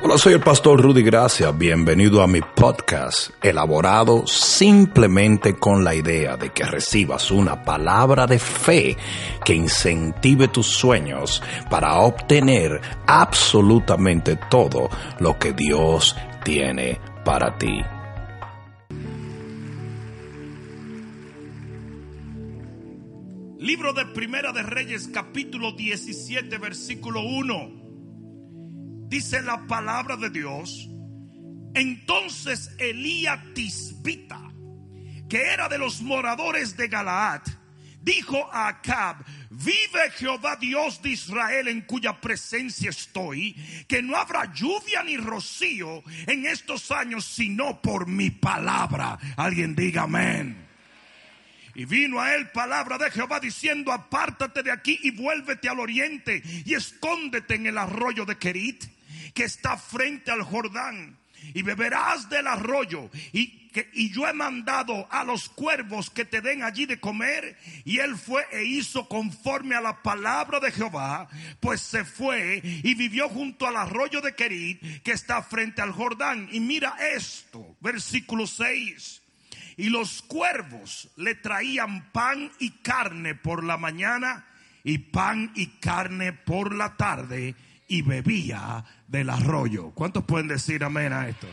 Hola, soy el pastor Rudy Gracia. Bienvenido a mi podcast, elaborado simplemente con la idea de que recibas una palabra de fe que incentive tus sueños para obtener absolutamente todo lo que Dios tiene para ti. Libro de Primera de Reyes, capítulo 17, versículo 1. Dice la palabra de Dios. Entonces Elías Tisbita, que era de los moradores de Galaad, dijo a Acab, vive Jehová Dios de Israel en cuya presencia estoy, que no habrá lluvia ni rocío en estos años, sino por mi palabra. Alguien diga amén. Y vino a él palabra de Jehová diciendo, apártate de aquí y vuélvete al oriente y escóndete en el arroyo de Kerit, que está frente al Jordán, y beberás del arroyo. Y, que, y yo he mandado a los cuervos que te den allí de comer. Y él fue e hizo conforme a la palabra de Jehová, pues se fue y vivió junto al arroyo de Kerit, que está frente al Jordán. Y mira esto, versículo 6. Y los cuervos le traían pan y carne por la mañana y pan y carne por la tarde y bebía del arroyo. ¿Cuántos pueden decir amén a esto?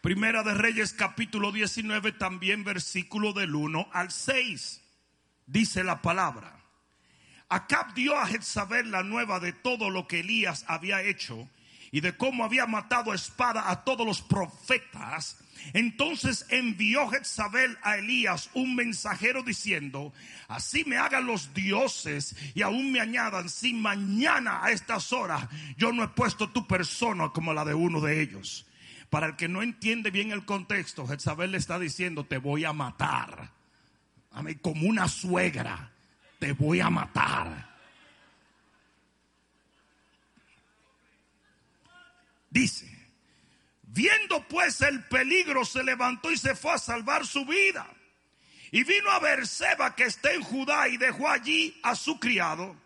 Primera de Reyes capítulo 19 también versículo del 1 al 6. Dice la palabra. Acab dio a Jezabel la nueva de todo lo que Elías había hecho y de cómo había matado a espada a todos los profetas. Entonces envió Jezabel a Elías un mensajero diciendo, así me hagan los dioses y aún me añadan, si mañana a estas horas yo no he puesto tu persona como la de uno de ellos. Para el que no entiende bien el contexto, Jezabel le está diciendo, te voy a matar. A mí como una suegra, te voy a matar. Dice, viendo pues el peligro, se levantó y se fue a salvar su vida. Y vino a Berseba que está en Judá y dejó allí a su criado.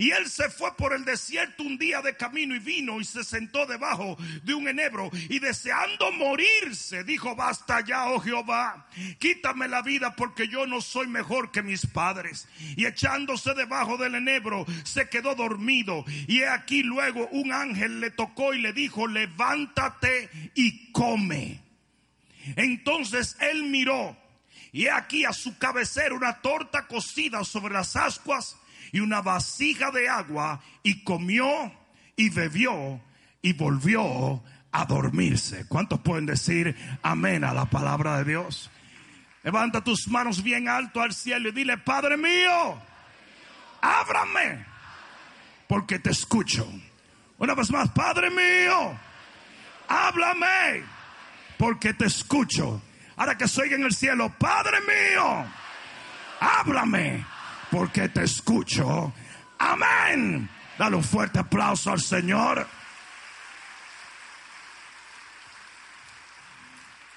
Y él se fue por el desierto un día de camino y vino y se sentó debajo de un enebro y deseando morirse dijo, basta ya, oh Jehová, quítame la vida porque yo no soy mejor que mis padres. Y echándose debajo del enebro se quedó dormido. Y he aquí luego un ángel le tocó y le dijo, levántate y come. Entonces él miró y he aquí a su cabecera una torta cocida sobre las ascuas y una vasija de agua y comió y bebió y volvió a dormirse. ¿Cuántos pueden decir amén a la palabra de Dios? Levanta tus manos bien alto al cielo y dile, Padre mío, ábrame porque te escucho. Una vez más, Padre mío, háblame porque te escucho. Ahora que soy en el cielo, Padre mío, háblame porque te escucho. Amén. Dale un fuerte aplauso al Señor.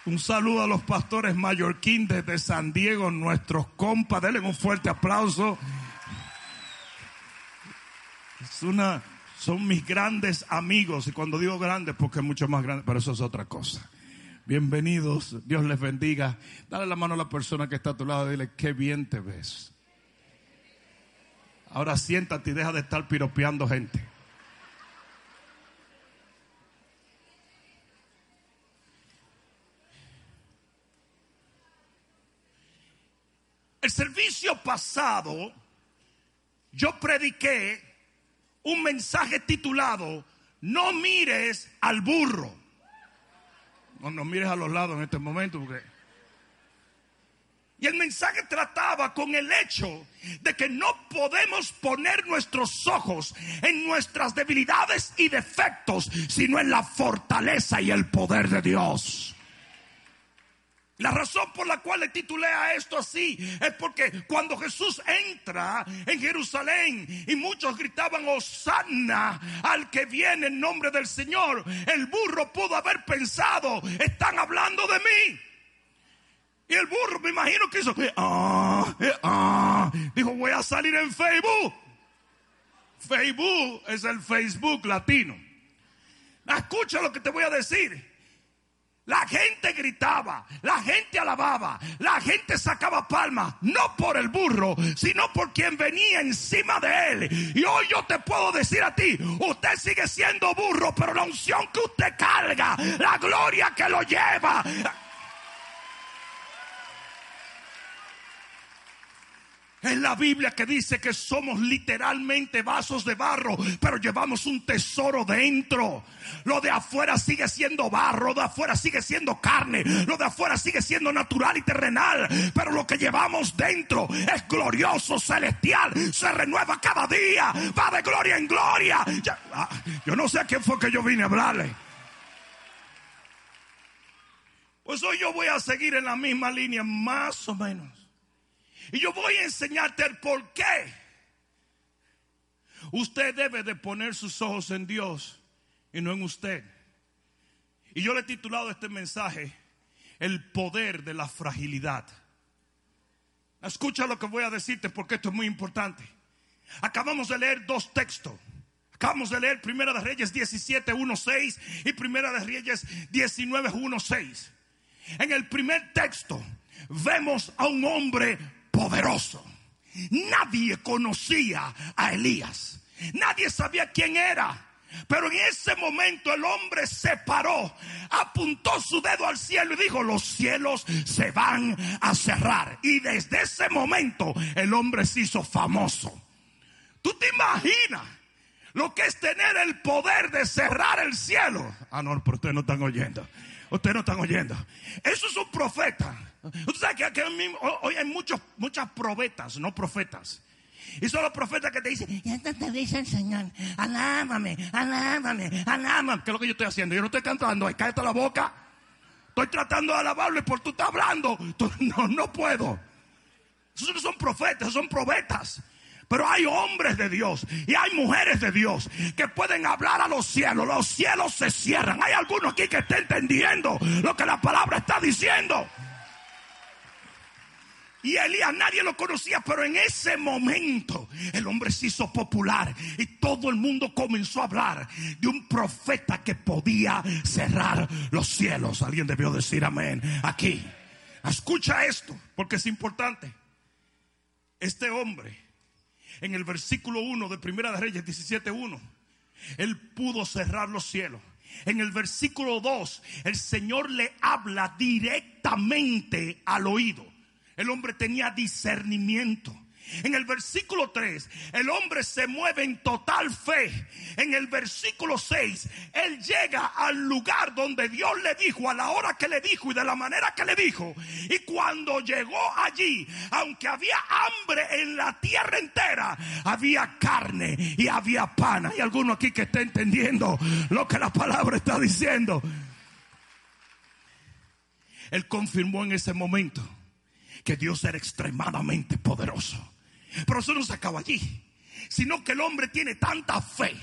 Un saludo a los pastores mallorquín desde San Diego, nuestros compas. Denle un fuerte aplauso. Es una, son mis grandes amigos. Y cuando digo grandes, porque es mucho más grande, pero eso es otra cosa. Bienvenidos, Dios les bendiga. Dale la mano a la persona que está a tu lado y dile, qué bien te ves. Ahora siéntate y deja de estar piropeando gente. El servicio pasado, yo prediqué un mensaje titulado, no mires al burro. No, no mires a los lados en este momento porque... Y el mensaje trataba con el hecho de que no podemos poner nuestros ojos en nuestras debilidades y defectos, sino en la fortaleza y el poder de Dios. La razón por la cual le titulé a esto así es porque cuando Jesús entra en Jerusalén y muchos gritaban Hosanna al que viene en nombre del Señor, el burro pudo haber pensado, están hablando de mí. Y el burro me imagino que hizo, ah, ah, dijo voy a salir en Facebook. Facebook es el Facebook latino. Escucha lo que te voy a decir. La gente gritaba, la gente alababa, la gente sacaba palmas, no por el burro, sino por quien venía encima de él. Y hoy yo te puedo decir a ti, usted sigue siendo burro, pero la unción que usted carga, la gloria que lo lleva, Es la Biblia que dice que somos literalmente vasos de barro, pero llevamos un tesoro dentro. Lo de afuera sigue siendo barro, lo de afuera sigue siendo carne, lo de afuera sigue siendo natural y terrenal, pero lo que llevamos dentro es glorioso, celestial, se renueva cada día, va de gloria en gloria. Ah, yo no sé a quién fue que yo vine a hablarle. Pues hoy yo voy a seguir en la misma línea, más o menos. Y yo voy a enseñarte el por qué. Usted debe de poner sus ojos en Dios y no en usted. Y yo le he titulado este mensaje, El poder de la fragilidad. Escucha lo que voy a decirte porque esto es muy importante. Acabamos de leer dos textos. Acabamos de leer Primera de Reyes 17, 1, 6 y Primera de Reyes 19, 1, 6. En el primer texto vemos a un hombre poderoso. Nadie conocía a Elías. Nadie sabía quién era. Pero en ese momento el hombre se paró, apuntó su dedo al cielo y dijo, los cielos se van a cerrar. Y desde ese momento el hombre se hizo famoso. ¿Tú te imaginas lo que es tener el poder de cerrar el cielo? Ah, no, pero ustedes no están oyendo. Ustedes no están oyendo. Eso es un profeta. Usted sabe que, hoy hay muchos, muchas profetas, no profetas. Y son los profetas que te dicen, ya te, te dicen Señor, alámame, alámame, alámame. ¿Qué es lo que yo estoy haciendo? Yo no estoy cantando, cállate la boca. Estoy tratando de alabarle por tú estás hablando. no, no puedo. Esos no son profetas, son profetas. Pero hay hombres de Dios y hay mujeres de Dios que pueden hablar a los cielos. Los cielos se cierran. Hay algunos aquí que estén entendiendo lo que la palabra está diciendo. Y Elías nadie lo conocía, pero en ese momento el hombre se hizo popular y todo el mundo comenzó a hablar de un profeta que podía cerrar los cielos. Alguien debió decir amén aquí. Escucha esto, porque es importante. Este hombre, en el versículo 1 de Primera de Reyes 17.1, él pudo cerrar los cielos. En el versículo 2, el Señor le habla directamente al oído. El hombre tenía discernimiento. En el versículo 3, el hombre se mueve en total fe. En el versículo 6, él llega al lugar donde Dios le dijo, a la hora que le dijo y de la manera que le dijo. Y cuando llegó allí, aunque había hambre en la tierra entera, había carne y había pan. Hay alguno aquí que está entendiendo lo que la palabra está diciendo. Él confirmó en ese momento que Dios era extremadamente poderoso. Pero eso no se acaba allí, sino que el hombre tiene tanta fe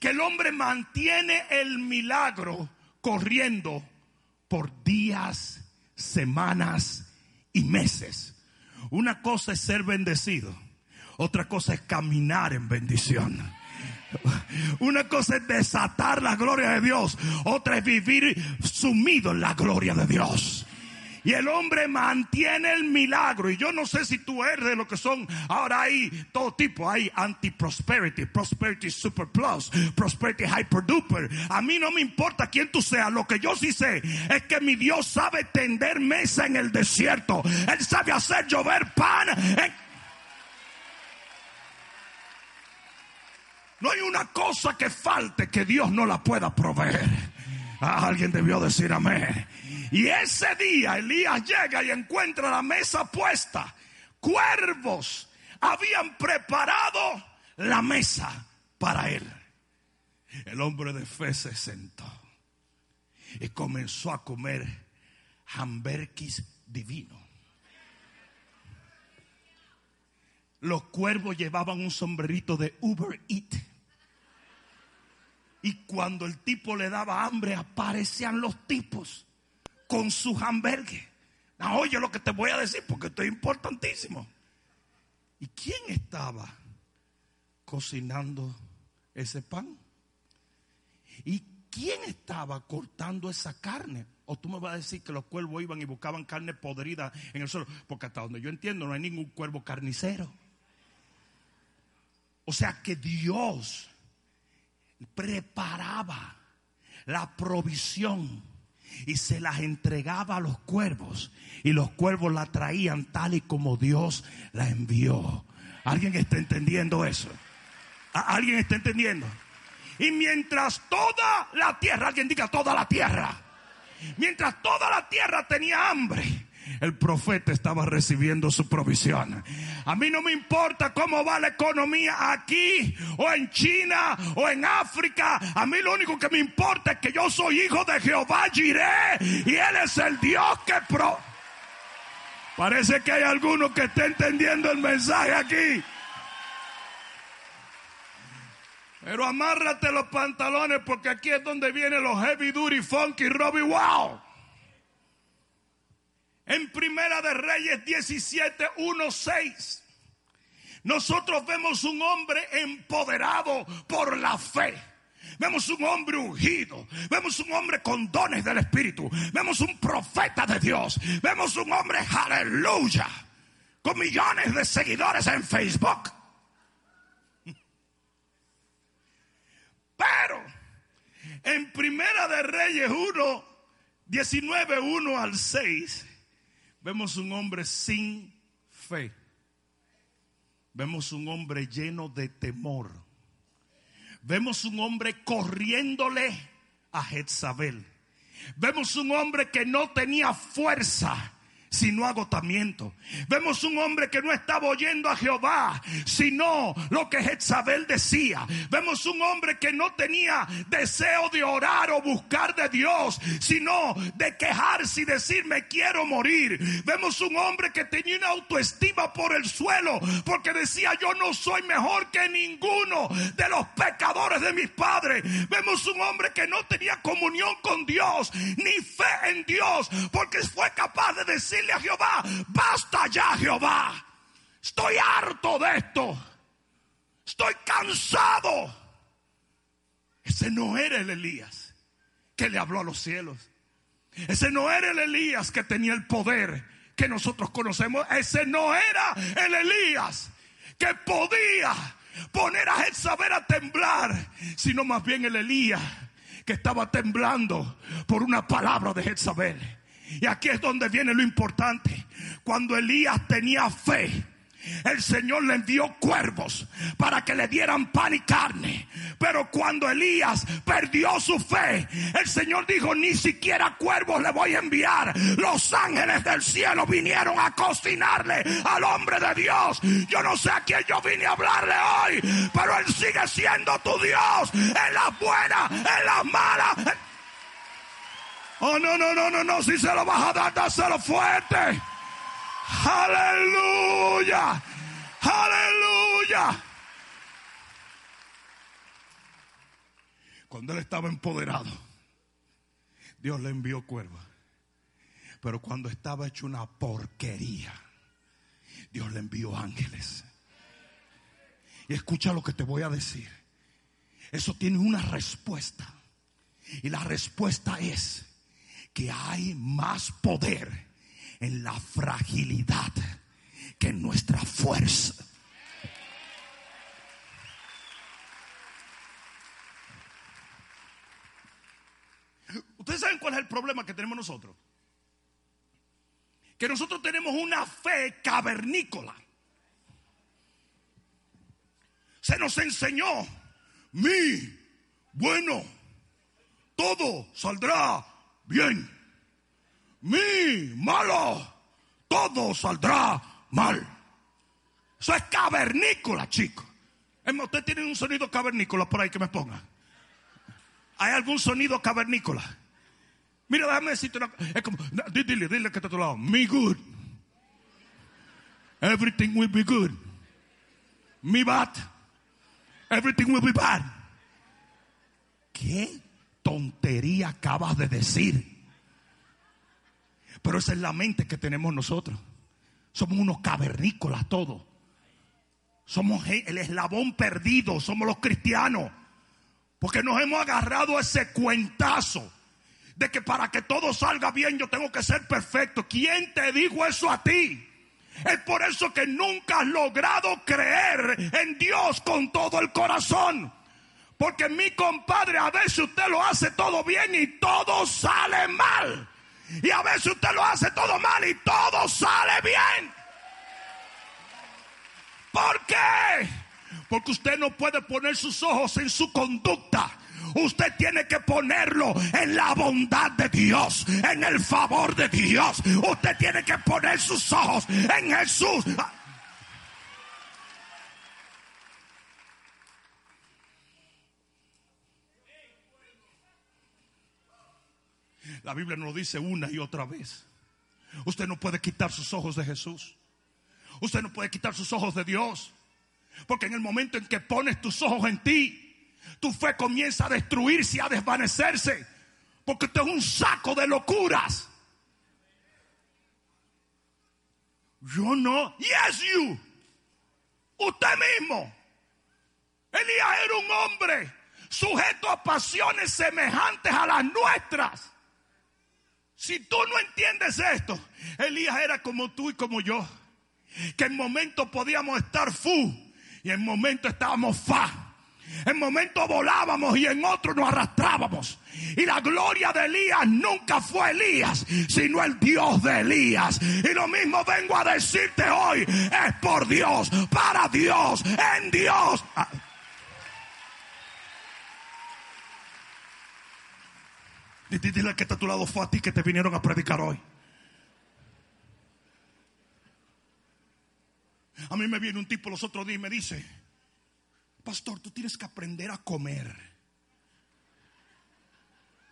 que el hombre mantiene el milagro corriendo por días, semanas y meses. Una cosa es ser bendecido, otra cosa es caminar en bendición. Una cosa es desatar la gloria de Dios, otra es vivir sumido en la gloria de Dios. Y el hombre mantiene el milagro. Y yo no sé si tú eres de lo que son. Ahora hay todo tipo. Hay anti-prosperity, prosperity super plus, prosperity hyper duper. A mí no me importa quién tú seas. Lo que yo sí sé es que mi Dios sabe tender mesa en el desierto. Él sabe hacer llover pan. No hay una cosa que falte que Dios no la pueda proveer. Ah, alguien debió decir amén. Y ese día Elías llega y encuentra la mesa puesta. Cuervos habían preparado la mesa para él. El hombre de fe se sentó y comenzó a comer hamburgues divino. Los cuervos llevaban un sombrerito de Uber Eat. Y cuando el tipo le daba hambre, aparecían los tipos con su hamburgues. oye lo que te voy a decir porque esto es importantísimo. ¿Y quién estaba cocinando ese pan? ¿Y quién estaba cortando esa carne? O tú me vas a decir que los cuervos iban y buscaban carne podrida en el suelo. Porque hasta donde yo entiendo no hay ningún cuervo carnicero. O sea que Dios preparaba la provisión y se las entregaba a los cuervos y los cuervos la traían tal y como Dios la envió. ¿Alguien está entendiendo eso? ¿Alguien está entendiendo? Y mientras toda la tierra, alguien diga toda la tierra, mientras toda la tierra tenía hambre, el profeta estaba recibiendo su provisión. A mí no me importa cómo va la economía aquí o en China o en África. A mí lo único que me importa es que yo soy hijo de Jehová Jireh y Él es el Dios que pro... Parece que hay alguno que está entendiendo el mensaje aquí. Pero amárrate los pantalones porque aquí es donde vienen los heavy duty funky Robbie Wow. En Primera de Reyes 17, 1, 6. Nosotros vemos un hombre empoderado por la fe. Vemos un hombre ungido. Vemos un hombre con dones del Espíritu. Vemos un profeta de Dios. Vemos un hombre, aleluya, con millones de seguidores en Facebook. Pero en Primera de Reyes 1, 19, 1 al 6, vemos un hombre sin fe. Vemos un hombre lleno de temor. Vemos un hombre corriéndole a Jezabel. Vemos un hombre que no tenía fuerza sino agotamiento. Vemos un hombre que no estaba oyendo a Jehová, sino lo que Jezabel decía. Vemos un hombre que no tenía deseo de orar o buscar de Dios, sino de quejarse y decir me quiero morir. Vemos un hombre que tenía una autoestima por el suelo, porque decía yo no soy mejor que ninguno de los pecadores de mis padres. Vemos un hombre que no tenía comunión con Dios, ni fe en Dios, porque fue capaz de decir a Jehová, basta ya Jehová, estoy harto de esto, estoy cansado. Ese no era el Elías que le habló a los cielos. Ese no era el Elías que tenía el poder que nosotros conocemos. Ese no era el Elías que podía poner a Jezabel a temblar, sino más bien el Elías que estaba temblando por una palabra de Jezabel. Y aquí es donde viene lo importante. Cuando Elías tenía fe, el Señor le envió cuervos para que le dieran pan y carne. Pero cuando Elías perdió su fe, el Señor dijo, ni siquiera cuervos le voy a enviar. Los ángeles del cielo vinieron a cocinarle al hombre de Dios. Yo no sé a quién yo vine a hablarle hoy, pero Él sigue siendo tu Dios en las buenas, en las malas. Oh, no, no, no, no, no. Si se lo vas a dar, dáselo fuerte. Aleluya. Aleluya. Cuando él estaba empoderado, Dios le envió cuervos. Pero cuando estaba hecho una porquería, Dios le envió ángeles. Y escucha lo que te voy a decir. Eso tiene una respuesta. Y la respuesta es que hay más poder en la fragilidad que en nuestra fuerza. Ustedes saben cuál es el problema que tenemos nosotros. Que nosotros tenemos una fe cavernícola. Se nos enseñó, mi, bueno, todo saldrá bien. Mi malo, todo saldrá mal. Eso es cavernícola, chicos. Usted tiene un sonido cavernícola por ahí que me ponga. ¿Hay algún sonido cavernícola? Mira, déjame decirte una Es como, dile, dile que está a tu lado. Me good. Everything will be good. Me bad. Everything will be bad. ¿Qué? Tontería acabas de decir? Pero esa es la mente que tenemos nosotros. Somos unos cavernícolas todos. Somos el eslabón perdido, somos los cristianos. Porque nos hemos agarrado ese cuentazo de que para que todo salga bien yo tengo que ser perfecto. ¿Quién te dijo eso a ti? Es por eso que nunca has logrado creer en Dios con todo el corazón. Porque mi compadre, a veces usted lo hace todo bien y todo sale mal. Y a veces usted lo hace todo mal y todo sale bien. ¿Por qué? Porque usted no puede poner sus ojos en su conducta. Usted tiene que ponerlo en la bondad de Dios, en el favor de Dios. Usted tiene que poner sus ojos en Jesús. La Biblia nos lo dice una y otra vez. Usted no puede quitar sus ojos de Jesús. Usted no puede quitar sus ojos de Dios. Porque en el momento en que pones tus ojos en ti, tu fe comienza a destruirse y a desvanecerse. Porque usted es un saco de locuras. Yo no. Yes, you. Usted mismo. Elías era un hombre sujeto a pasiones semejantes a las nuestras. Si tú no entiendes esto, Elías era como tú y como yo. Que en momentos podíamos estar fu y en momentos estábamos fa. En momentos volábamos y en otros nos arrastrábamos. Y la gloria de Elías nunca fue Elías, sino el Dios de Elías. Y lo mismo vengo a decirte hoy, es por Dios, para Dios, en Dios. Dile que está a tu lado fue a ti que te vinieron a predicar hoy. A mí me viene un tipo los otros días y me dice, pastor, tú tienes que aprender a comer.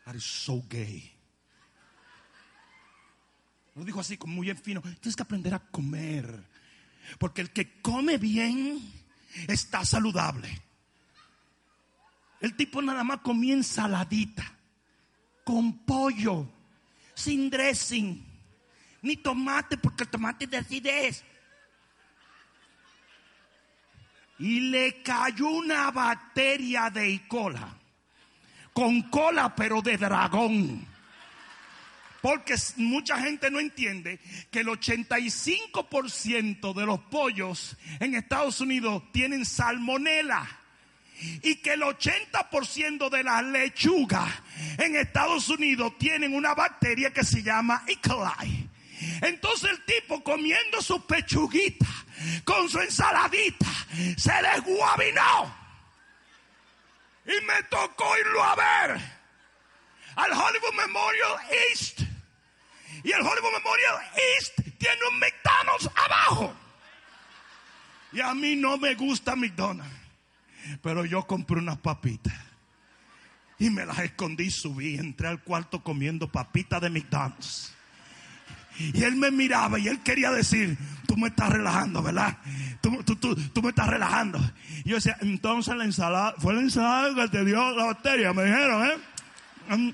That is so gay. Lo dijo así, como muy bien fino. Tienes que aprender a comer. Porque el que come bien está saludable. El tipo nada más comía ensaladita con pollo, sin dressing, ni tomate, porque el tomate acidez. Y le cayó una bacteria de E. cola, con cola pero de dragón. Porque mucha gente no entiende que el 85% de los pollos en Estados Unidos tienen salmonela y que el 80% de las lechugas en Estados Unidos tienen una bacteria que se llama E. coli. Entonces el tipo comiendo su pechuguita con su ensaladita se desguabinó. Y me tocó irlo a ver al Hollywood Memorial East. Y el Hollywood Memorial East tiene un McDonald's abajo. Y a mí no me gusta McDonald's. Pero yo compré unas papitas. Y me las escondí, subí, entré al cuarto comiendo papitas de McDonald's. Y él me miraba y él quería decir, tú me estás relajando, ¿verdad? Tú, tú, tú, tú me estás relajando. Y yo decía, entonces la ensalada, fue la ensalada que te dio la bacteria, me dijeron, ¿eh?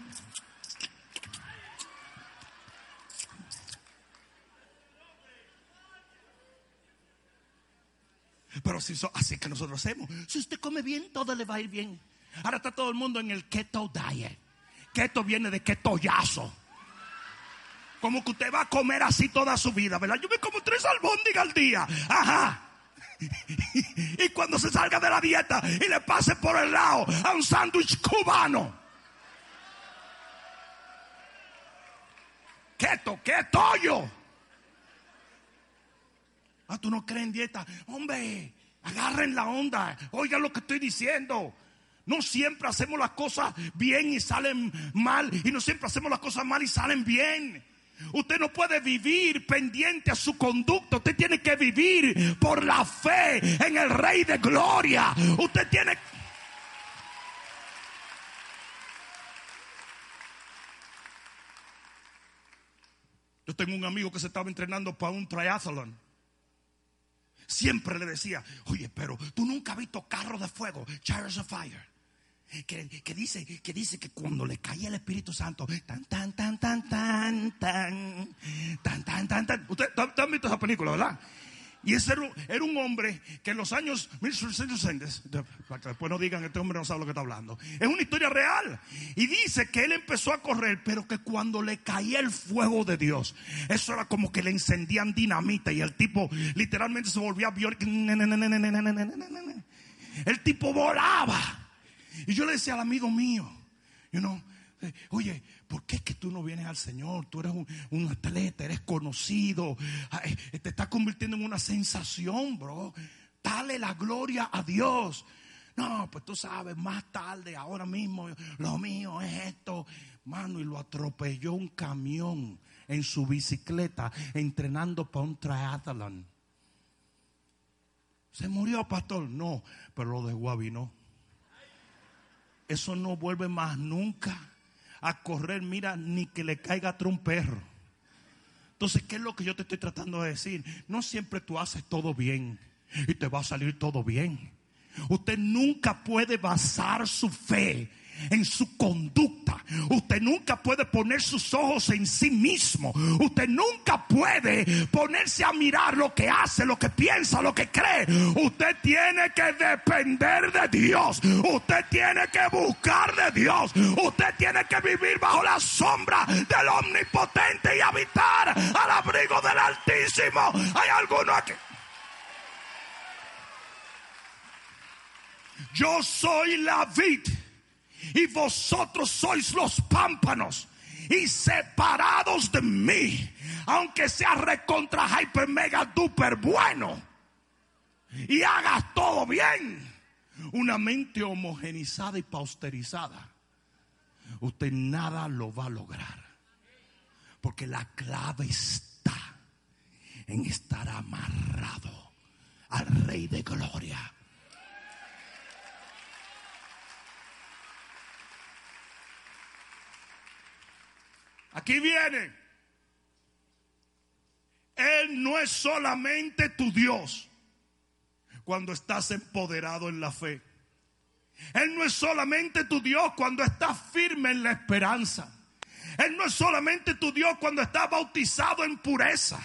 Pero si so, así que nosotros hacemos. Si usted come bien, todo le va a ir bien. Ahora está todo el mundo en el keto diet. Keto viene de ketoyazo. Como que usted va a comer así toda su vida, ¿verdad? Yo me como tres albóndigas al día. Ajá. y cuando se salga de la dieta y le pase por el lado a un sándwich cubano. Keto, yo. Ah, tú no crees en dieta. Hombre, agarren la onda. Oigan lo que estoy diciendo. No siempre hacemos las cosas bien y salen mal. Y no siempre hacemos las cosas mal y salen bien. Usted no puede vivir pendiente a su conducta. Usted tiene que vivir por la fe en el Rey de Gloria. Usted tiene Yo tengo un amigo que se estaba entrenando para un triathlon. Siempre le decía, oye, pero tú nunca has visto carro de fuego, chariots of fire. Que, que, dice, que dice que cuando le caía el Espíritu Santo, tan, tan, tan, tan, tan, tan, tan, tan, tan. Ustedes han visto esa película, ¿verdad? Y ese era, un- hombre que en los años 1660, de- para que después no digan este hombre no sabe lo que está hablando, es una historia real. Y dice que él empezó a correr, pero que cuando le caía el fuego de Dios, eso era como que le encendían dinamita y el tipo literalmente se volvía biónico. El tipo volaba. Y yo le decía al amigo mío, you know, oye, ¿por qué es que tú no vienes al Señor? Tú eres un, atleta, eres conocido, ah, eh, te estás convirtiendo en una sensación, bro. Dale la gloria a Dios. No, pues tú sabes, más tarde, ahora mismo, lo mío es esto. Mano, y lo atropelló un camión en su bicicleta entrenando para un triathlon. ¿Se murió, pastor? No, pero lo de Guavi no. Eso no vuelve más nunca a correr, mira, ni que le caiga atrás un perro. Entonces, ¿qué es lo que yo te estoy tratando de decir? No siempre tú haces todo bien y te va a salir todo bien. Usted nunca puede basar su fe en su conducta. Usted nunca puede poner sus ojos en sí mismo. Usted nunca puede ponerse a mirar lo que hace, lo que piensa, lo que cree. Usted tiene que depender de Dios. Usted tiene que buscar de Dios. Usted tiene que vivir bajo la sombra del omnipotente y habitar al abrigo del Altísimo. Hay alguno aquí. Yo soy la vid y vosotros sois los pámpanos y separados de mí, aunque sea recontra hyper mega duper bueno y hagas todo bien, una mente homogenizada y pausterizada, usted nada lo va a lograr, porque la clave está en estar amarrado al Rey de Gloria. Aquí viene. Él no es solamente tu Dios cuando estás empoderado en la fe. Él no es solamente tu Dios cuando estás firme en la esperanza. Él no es solamente tu Dios cuando estás bautizado en pureza.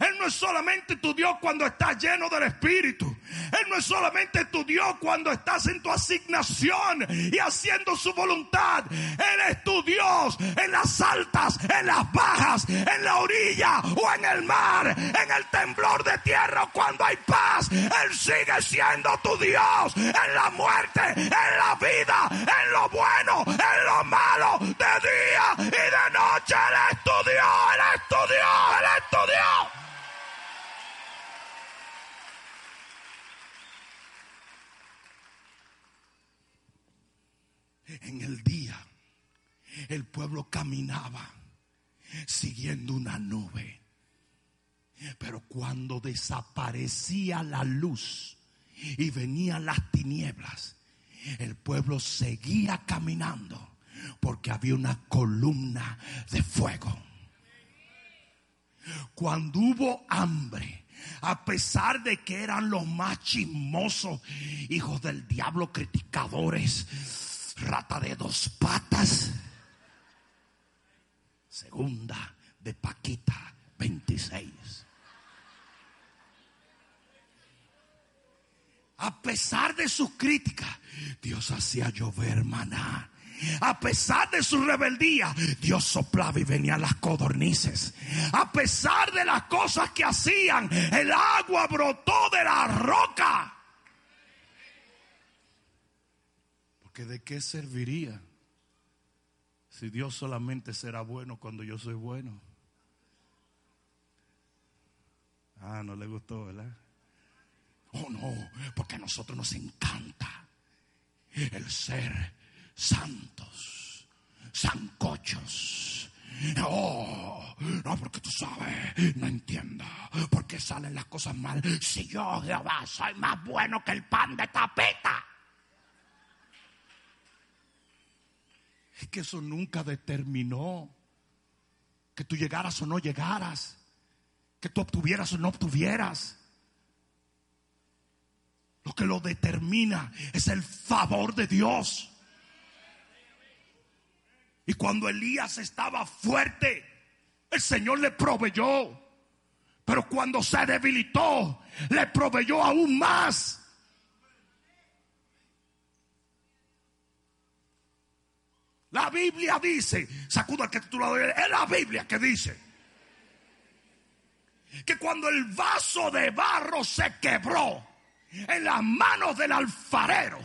Él no es solamente tu Dios cuando estás lleno del Espíritu. Él no es solamente tu Dios cuando estás en tu asignación y haciendo su voluntad. Él es tu Dios en las altas, en las bajas, en la orilla o en el mar, en el temblor de tierra cuando hay paz. Él sigue siendo tu Dios en la muerte, en la vida, en lo bueno, en lo malo, de día y de noche. Él es tu Dios, Él es tu Dios, Él es tu Dios. En el día, el pueblo caminaba siguiendo una nube. Pero cuando desaparecía la luz y venían las tinieblas, el pueblo seguía caminando porque había una columna de fuego. Cuando hubo hambre, a pesar de que eran los más chismosos, hijos del diablo, criticadores, rata de dos patas. Segunda de Paquita 26. A pesar de sus críticas, Dios hacía llover maná. A pesar de su rebeldía, Dios soplaba y venían las codornices. A pesar de las cosas que hacían, el agua brotó de la roca. De qué serviría si Dios solamente será bueno cuando yo soy bueno. Ah, no le gustó, ¿verdad? Oh, no, porque a nosotros nos encanta el ser santos, sancochos. Oh, no, porque tú sabes, no entiendo por qué salen las cosas mal. Si yo, Jehová, soy más bueno que el pan de tapeta. Que eso nunca determinó que tú llegaras o no llegaras, que tú obtuvieras o no obtuvieras. Lo que lo determina es el favor de Dios. Y cuando Elías estaba fuerte, el Señor le proveyó. Pero cuando se debilitó, le proveyó aún más. La Biblia dice, sacudo al que titulado, es la Biblia que dice que cuando el vaso de barro se quebró en las manos del alfarero,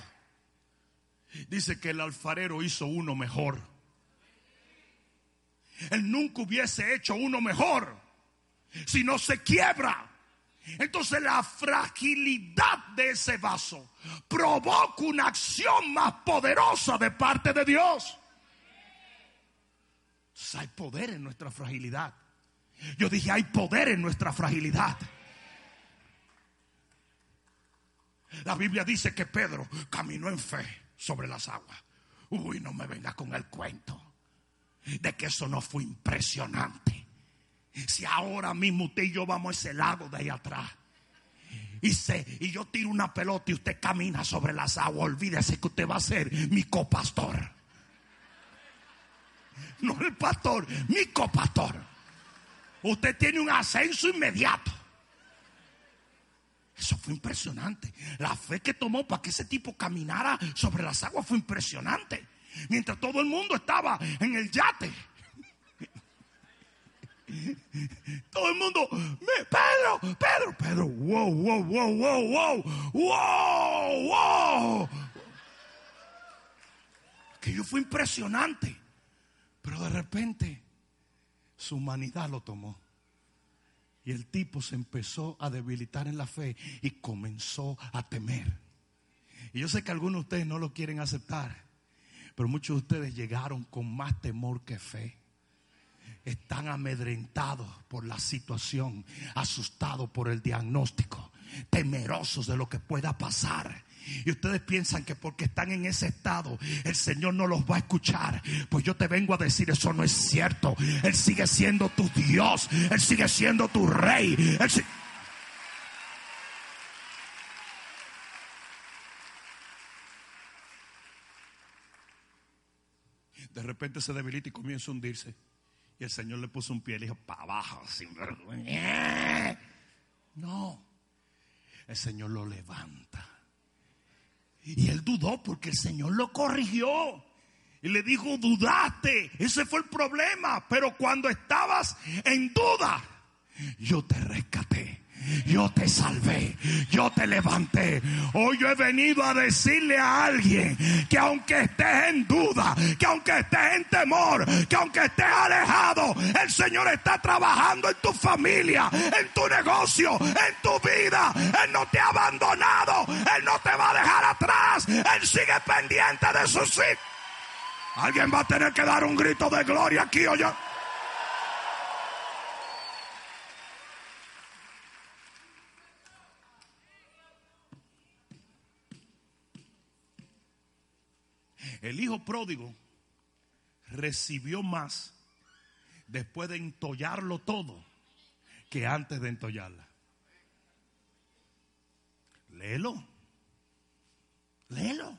dice que el alfarero hizo uno mejor. Él nunca hubiese hecho uno mejor si no se quiebra. Entonces la fragilidad de ese vaso provoca una acción más poderosa de parte de Dios. Hay poder en nuestra fragilidad. Yo dije, hay poder en nuestra fragilidad. La Biblia dice que Pedro caminó en fe sobre las aguas. Uy, no me venga con el cuento de que eso no fue impresionante. Si ahora mismo usted y yo vamos a ese lago de ahí atrás y, se, y yo tiro una pelota y usted camina sobre las aguas, olvídese que usted va a ser mi copastor. No el pastor, mi copastor. Usted tiene un ascenso inmediato. Eso fue impresionante. La fe que tomó para que ese tipo caminara sobre las aguas fue impresionante. Mientras todo el mundo estaba en el yate. Todo el mundo, Pedro, Pedro, Pedro, wow, wow, wow, wow, wow, wow, wow. Aquello fue impresionante. Pero de repente su humanidad lo tomó. Y el tipo se empezó a debilitar en la fe y comenzó a temer. Y yo sé que algunos de ustedes no lo quieren aceptar, pero muchos de ustedes llegaron con más temor que fe. Están amedrentados por la situación, asustados por el diagnóstico, temerosos de lo que pueda pasar. Y ustedes piensan que porque están en ese estado, el Señor no los va a escuchar. Pues yo te vengo a decir, eso no es cierto. Él sigue siendo tu Dios. Él sigue siendo tu rey. De repente se debilita y comienza a hundirse. Y el Señor le puso un pie y le dijo, para abajo, sin vergüenza. No, el Señor lo levanta y él dudó porque el Señor lo corrigió. Y le dijo, dudaste. Ese fue el problema. Pero cuando estabas en duda, yo te rescaté. Yo te salvé, yo te levanté. Hoy yo he venido a decirle a alguien que aunque estés en duda, que aunque estés en temor, que aunque estés alejado, el Señor está trabajando en tu familia, en tu negocio, en tu vida. Él no te ha abandonado, Él no te va a dejar atrás, Él sigue pendiente de sus hijos. Alguien va a tener que dar un grito de gloria aquí o. El hijo pródigo recibió más después de entollarlo todo que antes de entollarla. Léelo. Léelo.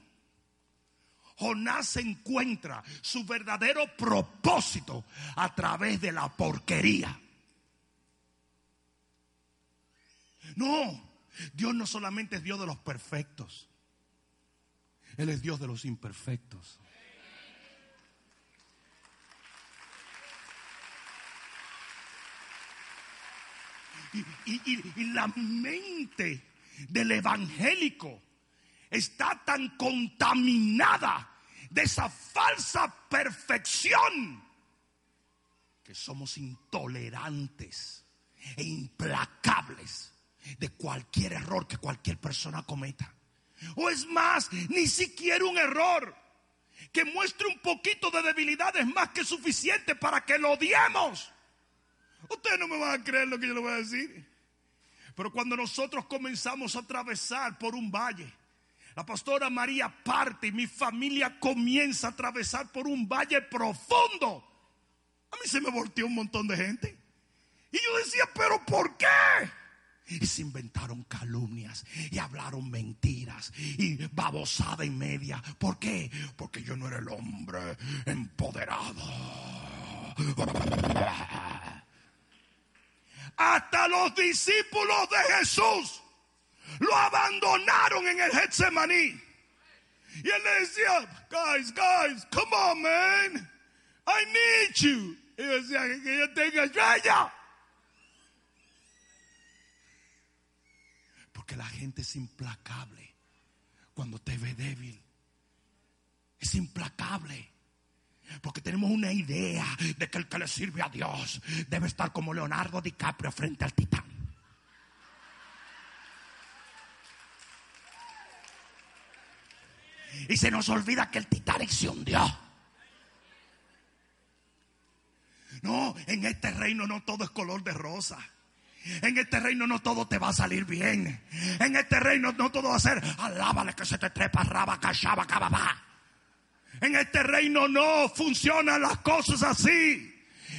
Jonás encuentra su verdadero propósito a través de la porquería. No, Dios no solamente es Dios de los perfectos. Él es Dios de los imperfectos. Y, la mente del evangélico está tan contaminada de esa falsa perfección que somos intolerantes e implacables de cualquier error que cualquier persona cometa. O es más, ni siquiera un error que muestre un poquito de debilidad es más que suficiente para que lo odiemos. Ustedes no me van a creer lo que yo les voy a decir. Pero cuando nosotros comenzamos a atravesar por un valle, la pastora María parte y mi familia comienza a atravesar por un valle profundo. A mí se me volteó un montón de gente. Y yo decía, pero ¿por qué? Y se inventaron calumnias y hablaron mentiras y babosada y media. ¿Por qué? Porque yo no era el hombre empoderado. Hasta los discípulos de Jesús lo abandonaron en el Getsemaní. Y él le decía, guys, guys, come on, man. I need you. Y decía que yo tenga estrella. Porque la gente es implacable cuando te ve débil. Es implacable. Porque tenemos una idea de que el que le sirve a Dios debe estar como Leonardo DiCaprio frente al titán. Y se nos olvida que el Titanic se hundió. No, en este reino no todo es color de rosa. En este reino no todo te va a salir bien. En este reino no todo va a ser alábale que se te trepa raba cachaba cababa. En este reino no funcionan las cosas así.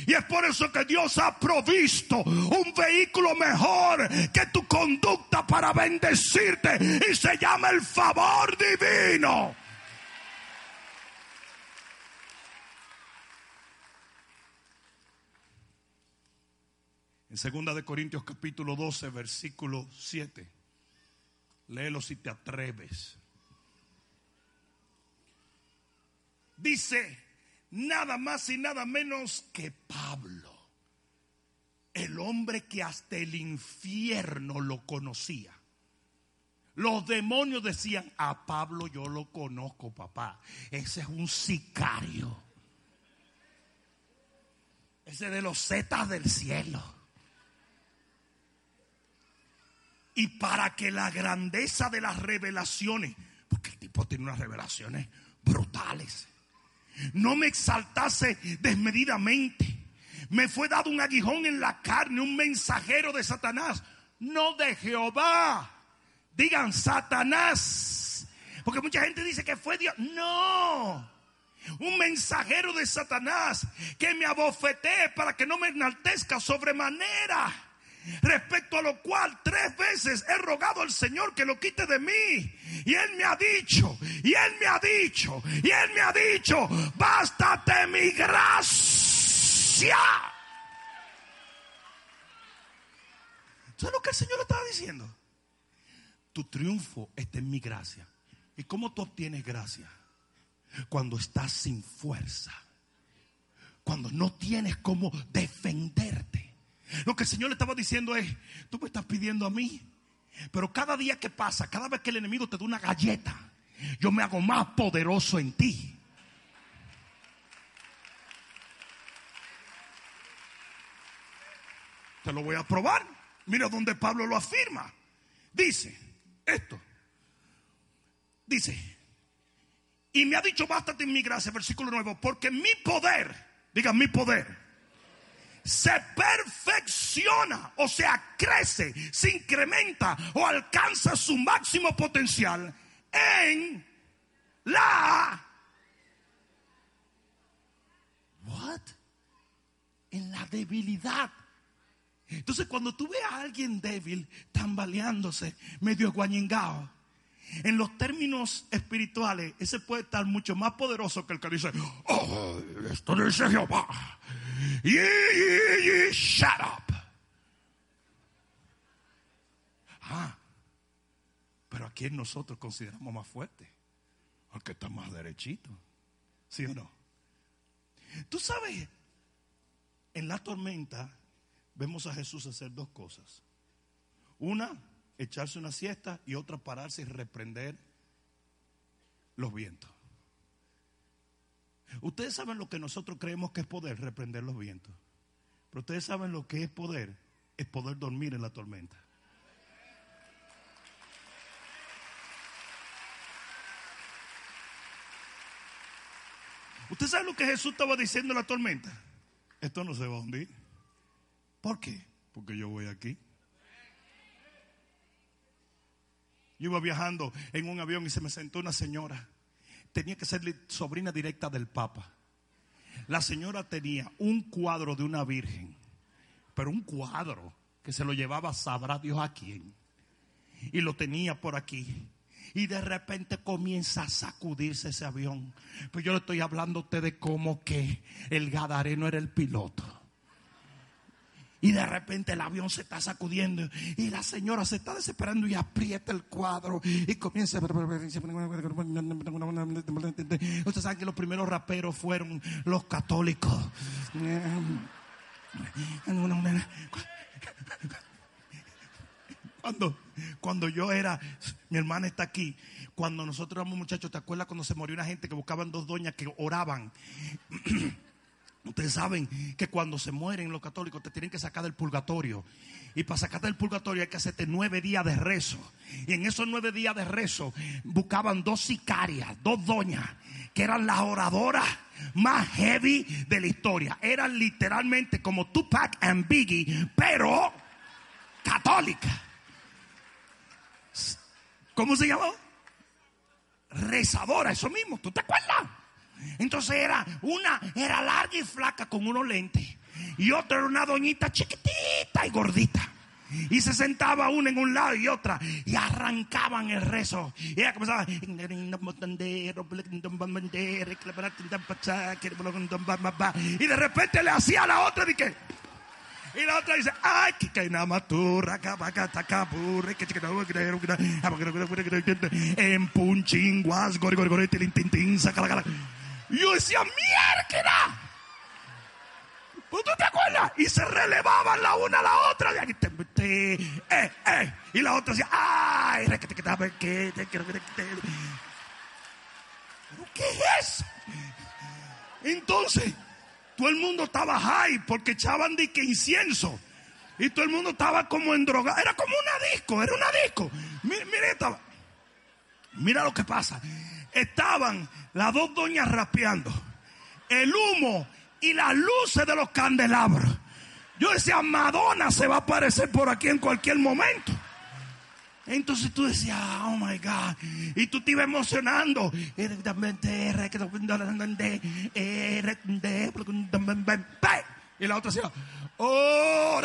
Y es por eso que Dios ha provisto un vehículo mejor que tu conducta para bendecirte. Y se llama el favor divino. En segunda de Corintios capítulo 12, versículo 7. Léelo si te atreves. Dice, nada más y nada menos que Pablo, el hombre que hasta el infierno lo conocía. Los demonios decían, a Pablo yo lo conozco, papá. Ese es un sicario. Ese de los zetas del cielo. Y para que la grandeza de las revelaciones, porque el tipo tiene unas revelaciones brutales, no me exaltase desmedidamente. Me fue dado un aguijón en la carne, un mensajero de Satanás, no de Jehová. Digan Satanás. Porque mucha gente dice que fue Dios. No. Un mensajero de Satanás que me abofetee para que no me enaltezca sobremanera. Respecto a lo cual tres veces he rogado al Señor que lo quite de mí. Y Él me ha dicho, y Él me ha dicho, y Él me ha dicho, bástate mi gracia. ¿Sabes lo que el Señor estaba diciendo? Tu triunfo está en mi gracia. ¿Y cómo tú obtienes gracia? Cuando estás sin fuerza. Cuando no tienes cómo defenderte lo que el Señor le estaba diciendo es, tú me estás pidiendo a mí, pero cada día que pasa, cada vez que el enemigo te da una galleta, yo me hago más poderoso en ti. Te lo voy a probar. Mira donde Pablo lo afirma. Dice esto. Dice, y me ha dicho, bástate en mi gracia, versículo nuevo, porque mi poder, diga mi poder se perfecciona, o sea, crece, se incrementa o alcanza su máximo potencial en la What? En la debilidad. Entonces, cuando tú ves a alguien débil tambaleándose, medio guañingao, en los términos espirituales, ese puede estar mucho más poderoso que el que dice, oh, esto dice Jehová. Y shut up. Ah, pero a quién nosotros consideramos más fuerte, al que está más derechito, ¿sí o no? Tú sabes, en la tormenta vemos a Jesús hacer dos cosas. Una, echarse una siesta y otra pararse y reprender los vientos. Ustedes saben lo que nosotros creemos que es poder, reprender los vientos. Pero ustedes saben lo que es poder, es poder dormir en la tormenta. ¿Usted sabe lo que Jesús estaba diciendo en la tormenta? Esto no se va a hundir. ¿Por qué? Porque yo voy aquí. Yo iba viajando en un avión y se me sentó una señora. Tenía que ser sobrina directa del Papa. La señora tenía un cuadro de una virgen, pero un cuadro que se lo llevaba, sabrá Dios a quién. Y lo tenía por aquí. Y de repente comienza a sacudirse ese avión. Pues yo le estoy hablando a usted de cómo que el Gadareno era el piloto. Y de repente el avión se está sacudiendo y la señora se está desesperando y aprieta el cuadro y comienza. Ustedes saben que los primeros raperos fueron los católicos. Cuando, cuando yo era, mi hermana está aquí, cuando nosotros éramos muchachos, ¿te acuerdas cuando se murió una gente que buscaban dos doñas que oraban? Ustedes saben que cuando se mueren los católicos te tienen que sacar del purgatorio. Y para sacarte del purgatorio hay que hacerte nueve días de rezo. Y en esos nueve días de rezo buscaban dos sicarias, dos doñas, que eran las oradoras más heavy de la historia. Eran literalmente como Tupac and Biggie, pero católica. ¿Cómo se llamó? Rezadora, eso mismo, ¿tú te acuerdas? Entonces era una, era larga y flaca con unos lentes. Y otra era una doñita chiquitita y gordita. Y se sentaba una en un lado y otra. Y arrancaban el rezo. Y ella comenzaba. Y de repente le hacía a la otra y que. Y la otra dice, ay, que que namaturra, cabacatacaburre, que chica, tilin, tin, tin, saca la cara. Y yo decía, mierda. ¿Tú te acuerdas? Y se relevaban la una a la otra. Eh, eh. Y la otra decía, ay, ¿qué es? Entonces, todo el mundo estaba high porque echaban de que incienso. Y todo el mundo estaba como en droga. Era como una disco, era una disco. Mira, mira, mira lo que pasa. Estaban las dos doñas rapeando. El humo y las luces de los candelabros. Yo decía, Madonna se va a aparecer por aquí en cualquier momento. Entonces tú decías, oh my God. Y tú te ibas emocionando. Y la otra decía, oh,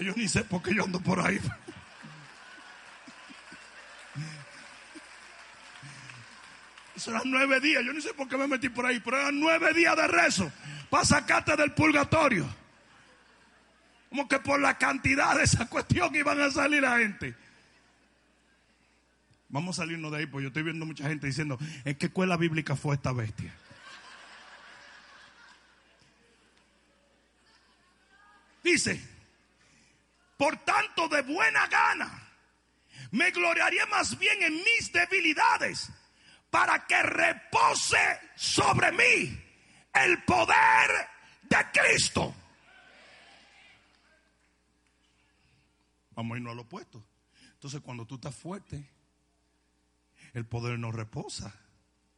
Yo ni sé por qué yo ando por ahí. Eso eran nueve días. Yo no sé por qué me metí por ahí, pero eran nueve días de rezo para sacarte del purgatorio. Como que por la cantidad de esa cuestión iban a salir la gente. Vamos a salirnos de ahí, porque yo estoy viendo mucha gente diciendo, ¿en qué escuela bíblica fue esta bestia? Dice, por tanto, de buena gana, me gloriaré más bien en mis debilidades para que repose sobre mí el poder de Cristo. Vamos a irnos al opuesto. Entonces, cuando tú estás fuerte, el poder no reposa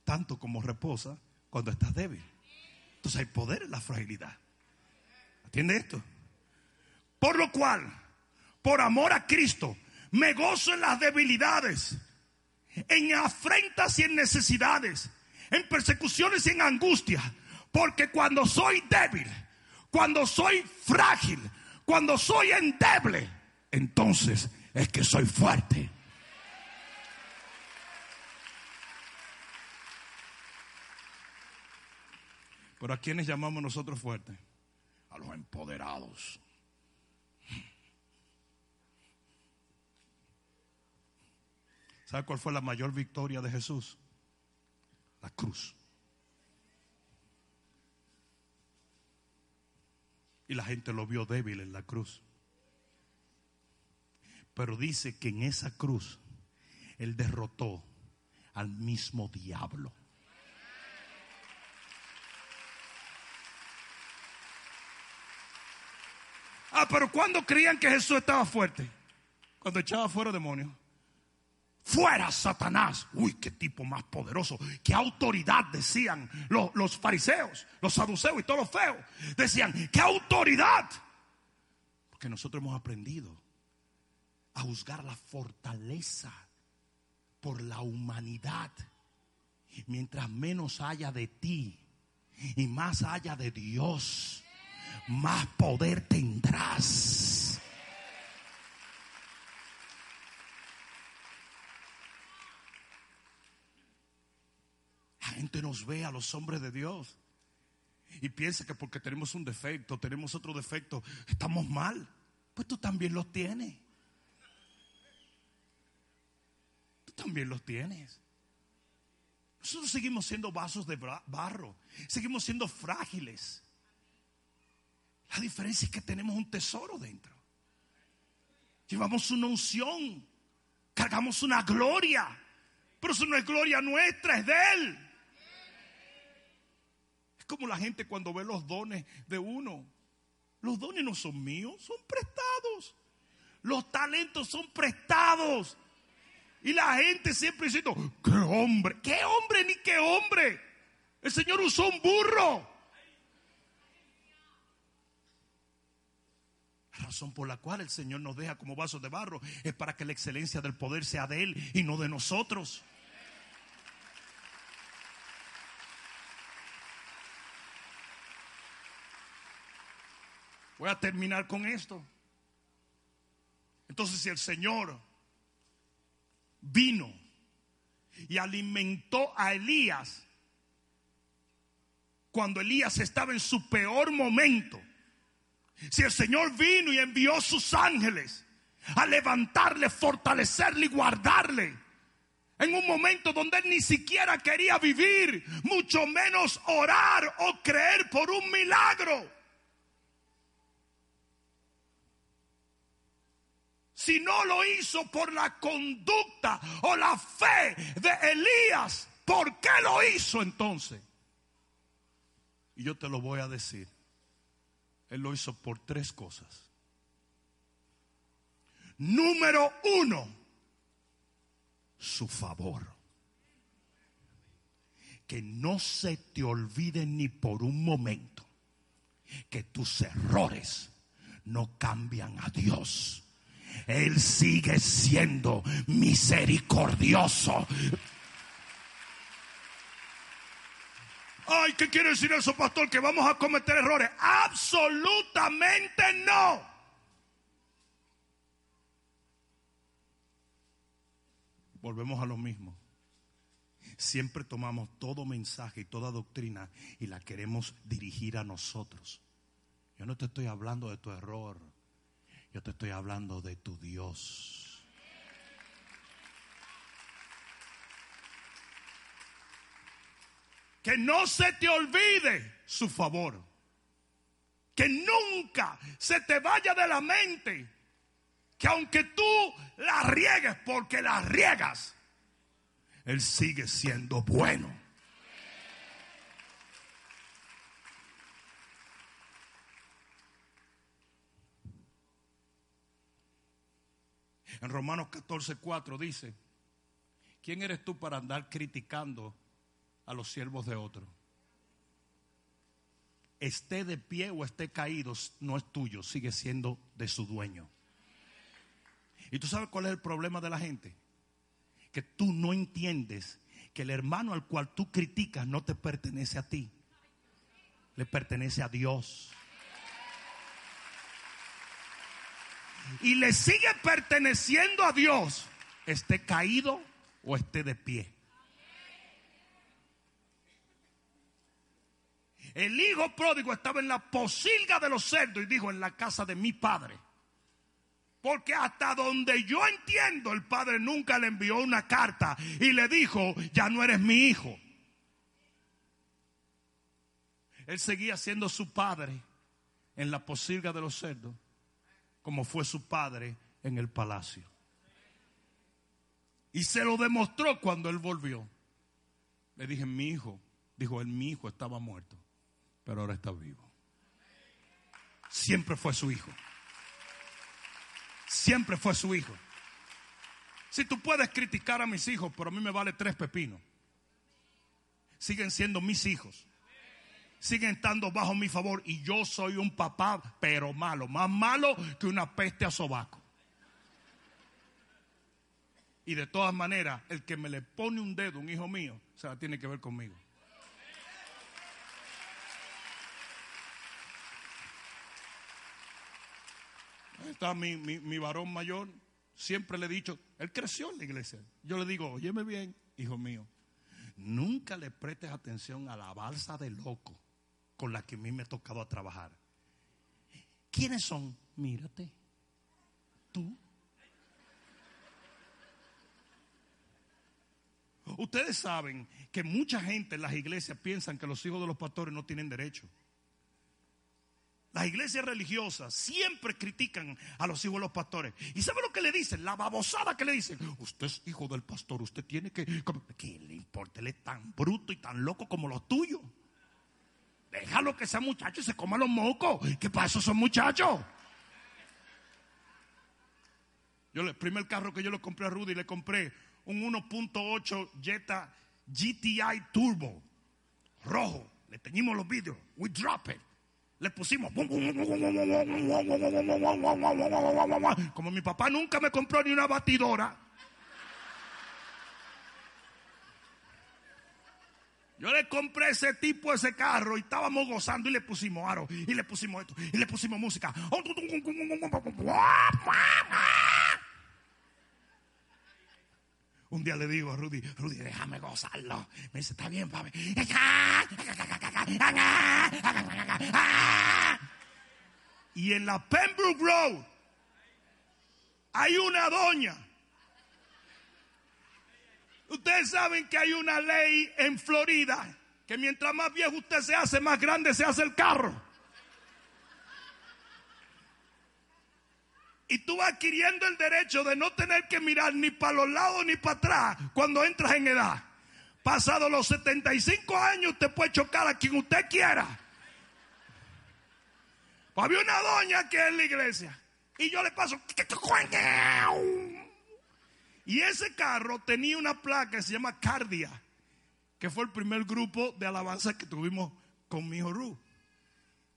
tanto como reposa cuando estás débil. Entonces hay poder en la fragilidad. ¿Atiende esto? Por lo cual, por amor a Cristo, me gozo en las debilidades, en afrentas y en necesidades, en persecuciones y en angustia, porque cuando soy débil, cuando soy frágil, cuando soy endeble, entonces es que soy fuerte. Pero ¿a quiénes llamamos nosotros fuertes? A los empoderados. ¿Sabe cuál fue la mayor victoria de Jesús? La cruz. Y la gente lo vio débil en la cruz. Pero dice que en esa cruz Él derrotó al mismo diablo. Ah, pero cuando creían que Jesús estaba fuerte? Cuando echaba fuera demonios. Fuera Satanás. Uy, qué tipo más poderoso. Qué autoridad decían los, los, fariseos, los saduceos y todos los feos. Decían, qué autoridad. Porque nosotros hemos aprendido a juzgar la fortaleza por la humanidad. Mientras menos haya de ti y más haya de Dios, más poder tendrás. Nos ve a los hombres de Dios y piensa que porque tenemos un defecto, tenemos otro defecto, estamos mal. Pues tú también los tienes. Tú también los tienes. Nosotros seguimos siendo vasos de barro, seguimos siendo frágiles. La diferencia es que tenemos un tesoro dentro. Llevamos una unción, cargamos una gloria, pero eso no es gloria nuestra, es de Él como la gente cuando ve los dones de uno. Los dones no son míos, son prestados. Los talentos son prestados. Y la gente siempre diciendo, ¿qué hombre? ¿Qué hombre ni qué hombre? El Señor usó un burro. La razón por la cual el Señor nos deja como vasos de barro es para que la excelencia del poder sea de Él y no de nosotros. Voy a terminar con esto. Entonces, si el Señor vino y alimentó a Elías cuando Elías estaba en su peor momento, si el Señor vino y envió sus ángeles a levantarle, fortalecerle y guardarle, en un momento donde él ni siquiera quería vivir, mucho menos orar o creer por un milagro. Si no lo hizo por la conducta o la fe de Elías, ¿por qué lo hizo entonces? Y yo te lo voy a decir. Él lo hizo por tres cosas. Número uno, su favor. Que no se te olvide ni por un momento que tus errores no cambian a Dios él sigue siendo misericordioso. Ay, ¿qué quiere decir eso, pastor? Que vamos a cometer errores. Absolutamente no. Volvemos a lo mismo. Siempre tomamos todo mensaje y toda doctrina y la queremos dirigir a nosotros. Yo no te estoy hablando de tu error. Yo te estoy hablando de tu Dios. Que no se te olvide su favor. Que nunca se te vaya de la mente que aunque tú la riegues porque la riegas, Él sigue siendo bueno. En Romanos 14, 4 dice, ¿quién eres tú para andar criticando a los siervos de otro? Esté de pie o esté caído, no es tuyo, sigue siendo de su dueño. ¿Y tú sabes cuál es el problema de la gente? Que tú no entiendes que el hermano al cual tú criticas no te pertenece a ti, le pertenece a Dios. Y le sigue perteneciendo a Dios, esté caído o esté de pie. El hijo pródigo estaba en la posilga de los cerdos y dijo en la casa de mi padre. Porque hasta donde yo entiendo, el padre nunca le envió una carta y le dijo, ya no eres mi hijo. Él seguía siendo su padre en la posilga de los cerdos como fue su padre en el palacio. Y se lo demostró cuando él volvió. Le dije, mi hijo, dijo él, mi hijo estaba muerto, pero ahora está vivo. Siempre fue su hijo. Siempre fue su hijo. Si tú puedes criticar a mis hijos, pero a mí me vale tres pepinos. Siguen siendo mis hijos siguen estando bajo mi favor y yo soy un papá, pero malo, más malo que una peste a sobaco. Y de todas maneras, el que me le pone un dedo, un hijo mío, se la tiene que ver conmigo. Está mi, mi, mi varón mayor. Siempre le he dicho, él creció en la iglesia. Yo le digo, óyeme bien, hijo mío, nunca le prestes atención a la balsa de loco con la que a mí me ha tocado a trabajar. ¿Quiénes son? Mírate. Tú. Ustedes saben que mucha gente en las iglesias piensan que los hijos de los pastores no tienen derecho. Las iglesias religiosas siempre critican a los hijos de los pastores. ¿Y sabe lo que le dicen? La babosada que le dicen. Usted es hijo del pastor, usted tiene que... ¿Qué le importa? Él es tan bruto y tan loco como los tuyos. Déjalo que sea muchacho y se coma los mocos. ¿Qué pasa? Son muchachos. Yo el primer carro que yo le compré a Rudy le compré un 1.8 Jetta GTI Turbo rojo. Le teñimos los vidrios. We drop it. Le pusimos. Como mi papá nunca me compró ni una batidora. Yo le compré ese tipo ese carro y estábamos gozando y le pusimos aro y le pusimos esto y le pusimos música. Un día le digo a Rudy, Rudy, déjame gozarlo. Me dice, está bien, papi. Y en la Pembroke Road hay una doña. Ustedes saben que hay una ley en Florida que mientras más viejo usted se hace, más grande se hace el carro. Y tú vas adquiriendo el derecho de no tener que mirar ni para los lados ni para atrás cuando entras en edad. Pasado los 75 años, usted puede chocar a quien usted quiera. Había una doña que es la iglesia. Y yo le paso. Y ese carro tenía una placa que se llama Cardia, que fue el primer grupo de alabanza que tuvimos con mi hijo Ru.